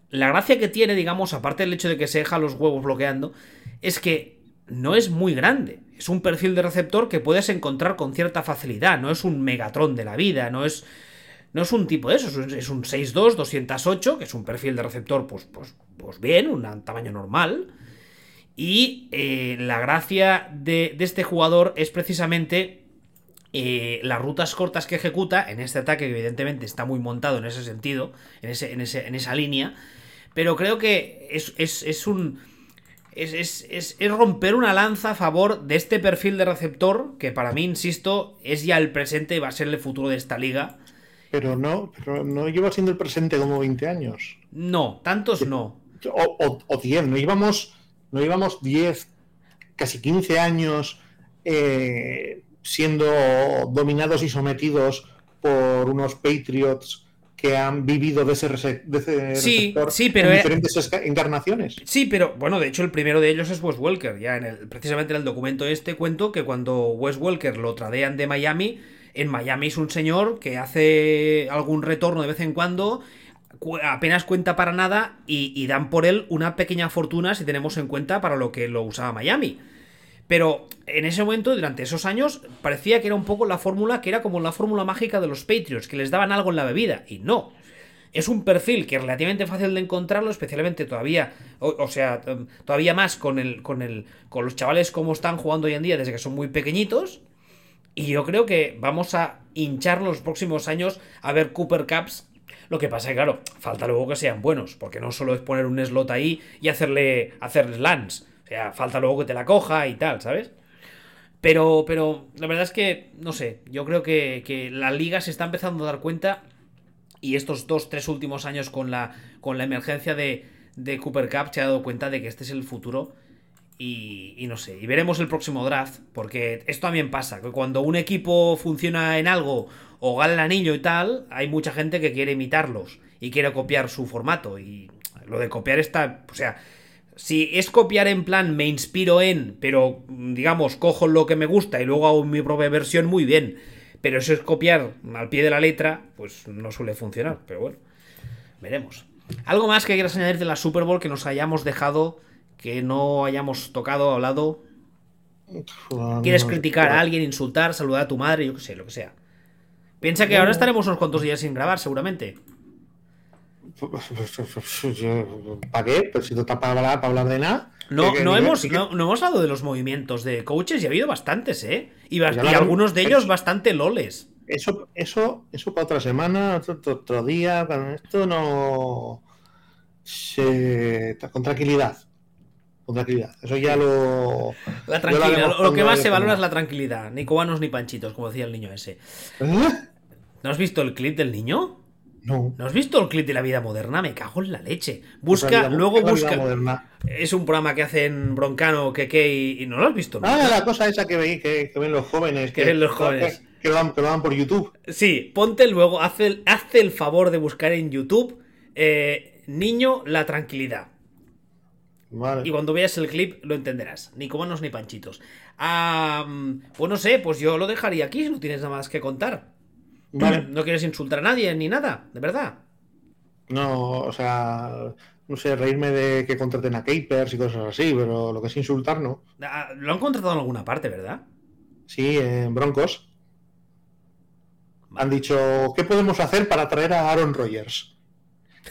la gracia que tiene, digamos, aparte del hecho de que se deja los huevos bloqueando, es que no es muy grande. Es un perfil de receptor que puedes encontrar con cierta facilidad. No es un Megatron de la vida, no es. No es un tipo de eso, es un 6'2, 208, que es un perfil de receptor, pues, pues, pues bien, un tamaño normal. Y eh, la gracia de, este jugador es precisamente eh, las rutas cortas que ejecuta en este ataque, que evidentemente está muy montado en ese sentido, en, ese, en, ese, en esa línea. Pero creo que es, un. Es, es, romper una lanza a favor de este perfil de receptor, que para mí, insisto, es ya el presente y va a ser el futuro de esta liga. Pero no, pero no lleva siendo el presente como 20 años. No, tantos no. O, 10, no íbamos, no íbamos 10, casi 15 años eh, siendo dominados y sometidos por unos Patriots que han vivido de ese, de sí, sí, pero en diferentes encarnaciones. Sí, pero bueno, de hecho el primero de ellos es Wes Welker. Ya en el, precisamente en el documento este cuento que cuando Wes Welker lo tradean de Miami, en Miami es un señor que hace algún retorno de vez en cuando, apenas cuenta para nada y, y dan por él una pequeña fortuna si tenemos en cuenta para lo que lo usaba Miami. Pero en ese momento, durante esos años, parecía que era un poco la fórmula que era como la fórmula mágica de los Patriots, que les daban algo en la bebida. Y no. Es un perfil que es relativamente fácil de encontrarlo, especialmente todavía, o, sea, em, todavía más con el, con el, con los chavales como están jugando hoy en día desde que son muy pequeñitos. Y yo creo que vamos a hinchar los próximos años a ver Cooper Cups. Lo que pasa es que, claro, falta luego que sean buenos, porque no solo es poner un slot ahí y hacerle, hacerles lands. Sea, falta luego que te la coja y tal, ¿sabes? Pero, pero la verdad es que, no sé, yo creo que, la liga se está empezando a dar cuenta y estos dos, tres últimos años con la, con la emergencia de, de Cooper Cup se ha dado cuenta de que este es el futuro y, y, no sé, y veremos el próximo draft, porque esto también pasa, que cuando un equipo funciona en algo o gana el anillo y tal, hay mucha gente que quiere imitarlos y quiere copiar su formato y lo de copiar está, o sea, si es copiar en plan me inspiro en, pero digamos, cojo lo que me gusta y luego hago mi propia versión, muy bien. Pero eso es copiar al pie de la letra, pues no suele funcionar. Pero bueno, veremos. ¿Algo más que quieras añadir de la Super Bowl que nos hayamos dejado, que no hayamos tocado, hablado? ¿Quieres criticar a alguien, insultar, saludar a tu madre? Yo qué sé, lo que sea. Piensa que ahora estaremos unos cuantos días sin grabar, seguramente. ¿Para qué? Pues si no está para hablar, de nada. No, no, hemos, no, hemos hablado de los movimientos de coaches y ha habido bastantes, ¿eh? Y, algunos de ellos bastante loles. Eso, eso, eso para otra semana, otro, día, con esto no. con tranquilidad. Con tranquilidad. Eso ya lo. La tranquilidad. Lo, lo que más se valora es la tranquilidad. Ni cubanos ni panchitos, como decía el niño ese. ¿Eh? ¿No has visto el clip del niño? No. ¿No has visto el clip de la vida moderna? Me cago en la leche. Busca, vida- luego busca. moderna. Es un programa que hacen Broncano, Keke y, y no lo has visto. Ah, nunca? la cosa esa que, ve- que, que ven los jóvenes. Que ven los jóvenes. Que, lo dan, que lo dan por YouTube. Sí, ponte luego, haz el, el favor de buscar en YouTube eh, Niño la tranquilidad. Vale. Y cuando veas el clip lo entenderás. Ni cubanos ni panchitos. Ah, mm, pues no sé, pues yo lo dejaría aquí si no tienes nada más que contar. Vale. No quieres insultar a nadie ni nada, de verdad. No, o sea, no sé, reírme de que contraten a Capers y cosas así, pero lo que es insultar, no. Ah, Lo han contratado en alguna parte, ¿verdad? Sí, en Broncos. Han dicho, ¿qué podemos hacer para traer a Aaron Rodgers?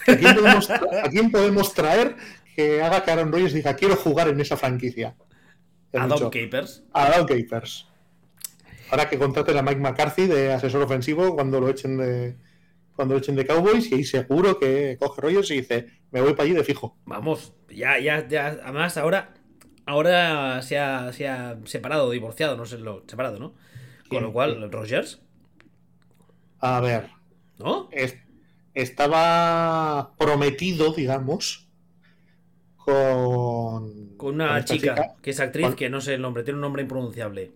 ¿A quién podemos, tra- a quién podemos traer que haga que Aaron Rodgers diga, quiero jugar en esa franquicia? Han A Capers. a Capers. Ahora que contraten a Mike McCarthy de asesor ofensivo cuando lo echen de cuando lo echen de Cowboys y ahí seguro que coge Rodgers y dice, me voy para allí de fijo. Vamos, ya, ya, ya. Además, ahora, ahora se ha, se ha separado, divorciado, no sé, lo separado, ¿no? Con Sí, lo cual, Rogers, A ver, ¿no? es- estaba prometido, digamos, con, Con una chica, que es actriz, Con- que no sé el nombre, tiene un nombre impronunciable.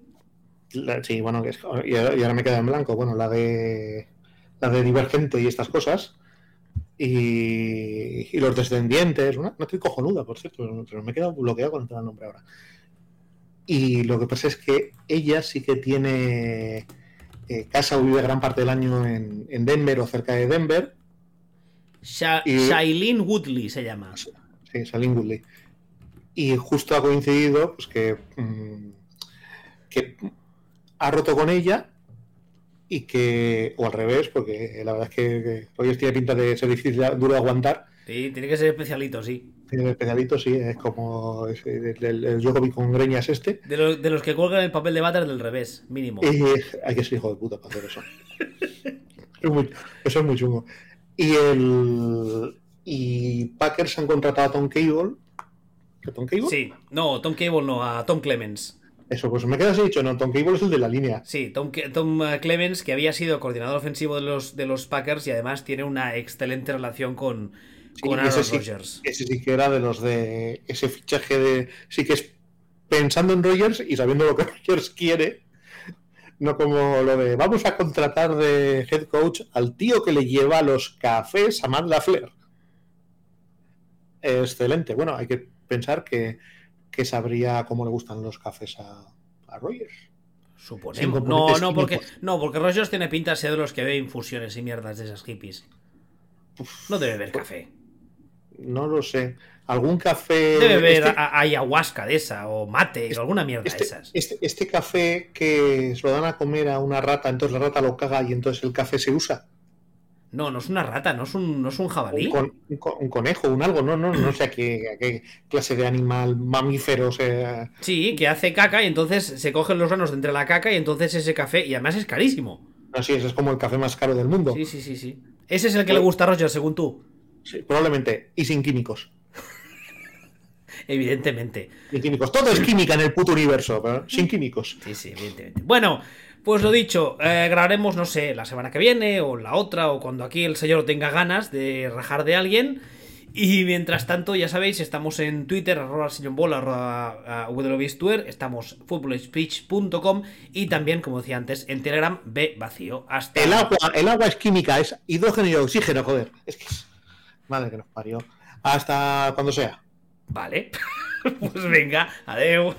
La- sí, bueno, que es- y, ahora, y ahora me queda en blanco. Bueno, la de la de Divergente y estas cosas. Y, y los descendientes. Una, una actriz cojonuda, por cierto, pero me he quedado bloqueado con el nombre ahora. Y lo que pasa es que ella sí que tiene eh, casa o vive gran parte del año en, en Denver o cerca de Denver. Sha- Y- Shailene Woodley se llama. Sí, Salim Woodley. Y justo ha coincidido pues, que, mm, que ha roto con ella y que, o al revés, porque la verdad es que, que Rogers tiene pinta de ser difícil, duro de aguantar. Sí, tiene que ser especialito, sí. Tiene especialito, sí, es como el, el, el Djokovic con greñas este. De, lo- de los que cuelgan el papel de váter del revés, mínimo. Y hay que ser hijo de puta para hacer eso. Es muy- eso es muy chungo. Y el y Packers han contratado a Tom Cable. ¿A Tom Cable? Sí, no, Tom Cable no, a Tom Clemens. Eso, pues me quedas dicho, no, Tom Cable es el de la línea. Sí, Tom, Tom, eh, Clemens, que había sido coordinador ofensivo de los, de los Packers y además tiene una excelente relación con, Sí, con Aaron ese sí, Rodgers. ese sí que era de los de ese fichaje de. Sí que es pensando en Rogers y sabiendo lo que Rogers quiere. No como lo de vamos a contratar de head coach al tío que le lleva los cafés a Matt LaFleur. Excelente. Bueno, hay que pensar que, que sabría cómo le gustan los cafés a, a Rogers. Suponemos. No, no, porque, no, porque Rodgers tiene pinta de ser de los que ve infusiones y mierdas de esas hippies. No debe beber café. No lo sé. ¿Algún café? Debe beber este- ayahuasca de esa, o mate, o alguna mierda de Este, esas. este, este café que se lo dan a comer a una rata, entonces la rata lo caga y entonces el café se usa. No, no es una rata, no es un, no es un jabalí. Un, con- un co- un conejo, un algo, no, no, no sé a qué, a qué clase de animal mamífero sea. Sí, que hace caca y entonces se cogen los granos de entre la caca y entonces ese café, y además es carísimo. Así es, es como el café más caro del mundo. Sí, sí, sí, sí. Ese es el que le gusta a Roger, según tú. Sí, probablemente. Y sin químicos. Evidentemente. Sin químicos. Todo es química en el puto universo, pero sin químicos. Sí, sí, evidentemente. Bueno, pues lo dicho, eh, grabaremos, no sé, la semana que viene o la otra o cuando aquí el señor tenga ganas de rajar de alguien. Y mientras tanto, ya sabéis, estamos en Twitter, arroba sillonbol, arroba uh, estamos footballspeech.com y también, como decía antes, en Telegram, B vacío. Hasta El agua, el agua es química, es hidrógeno y oxígeno, joder. Es que es- Madre que nos parió. Hasta cuando sea. Vale. pues venga, adeu.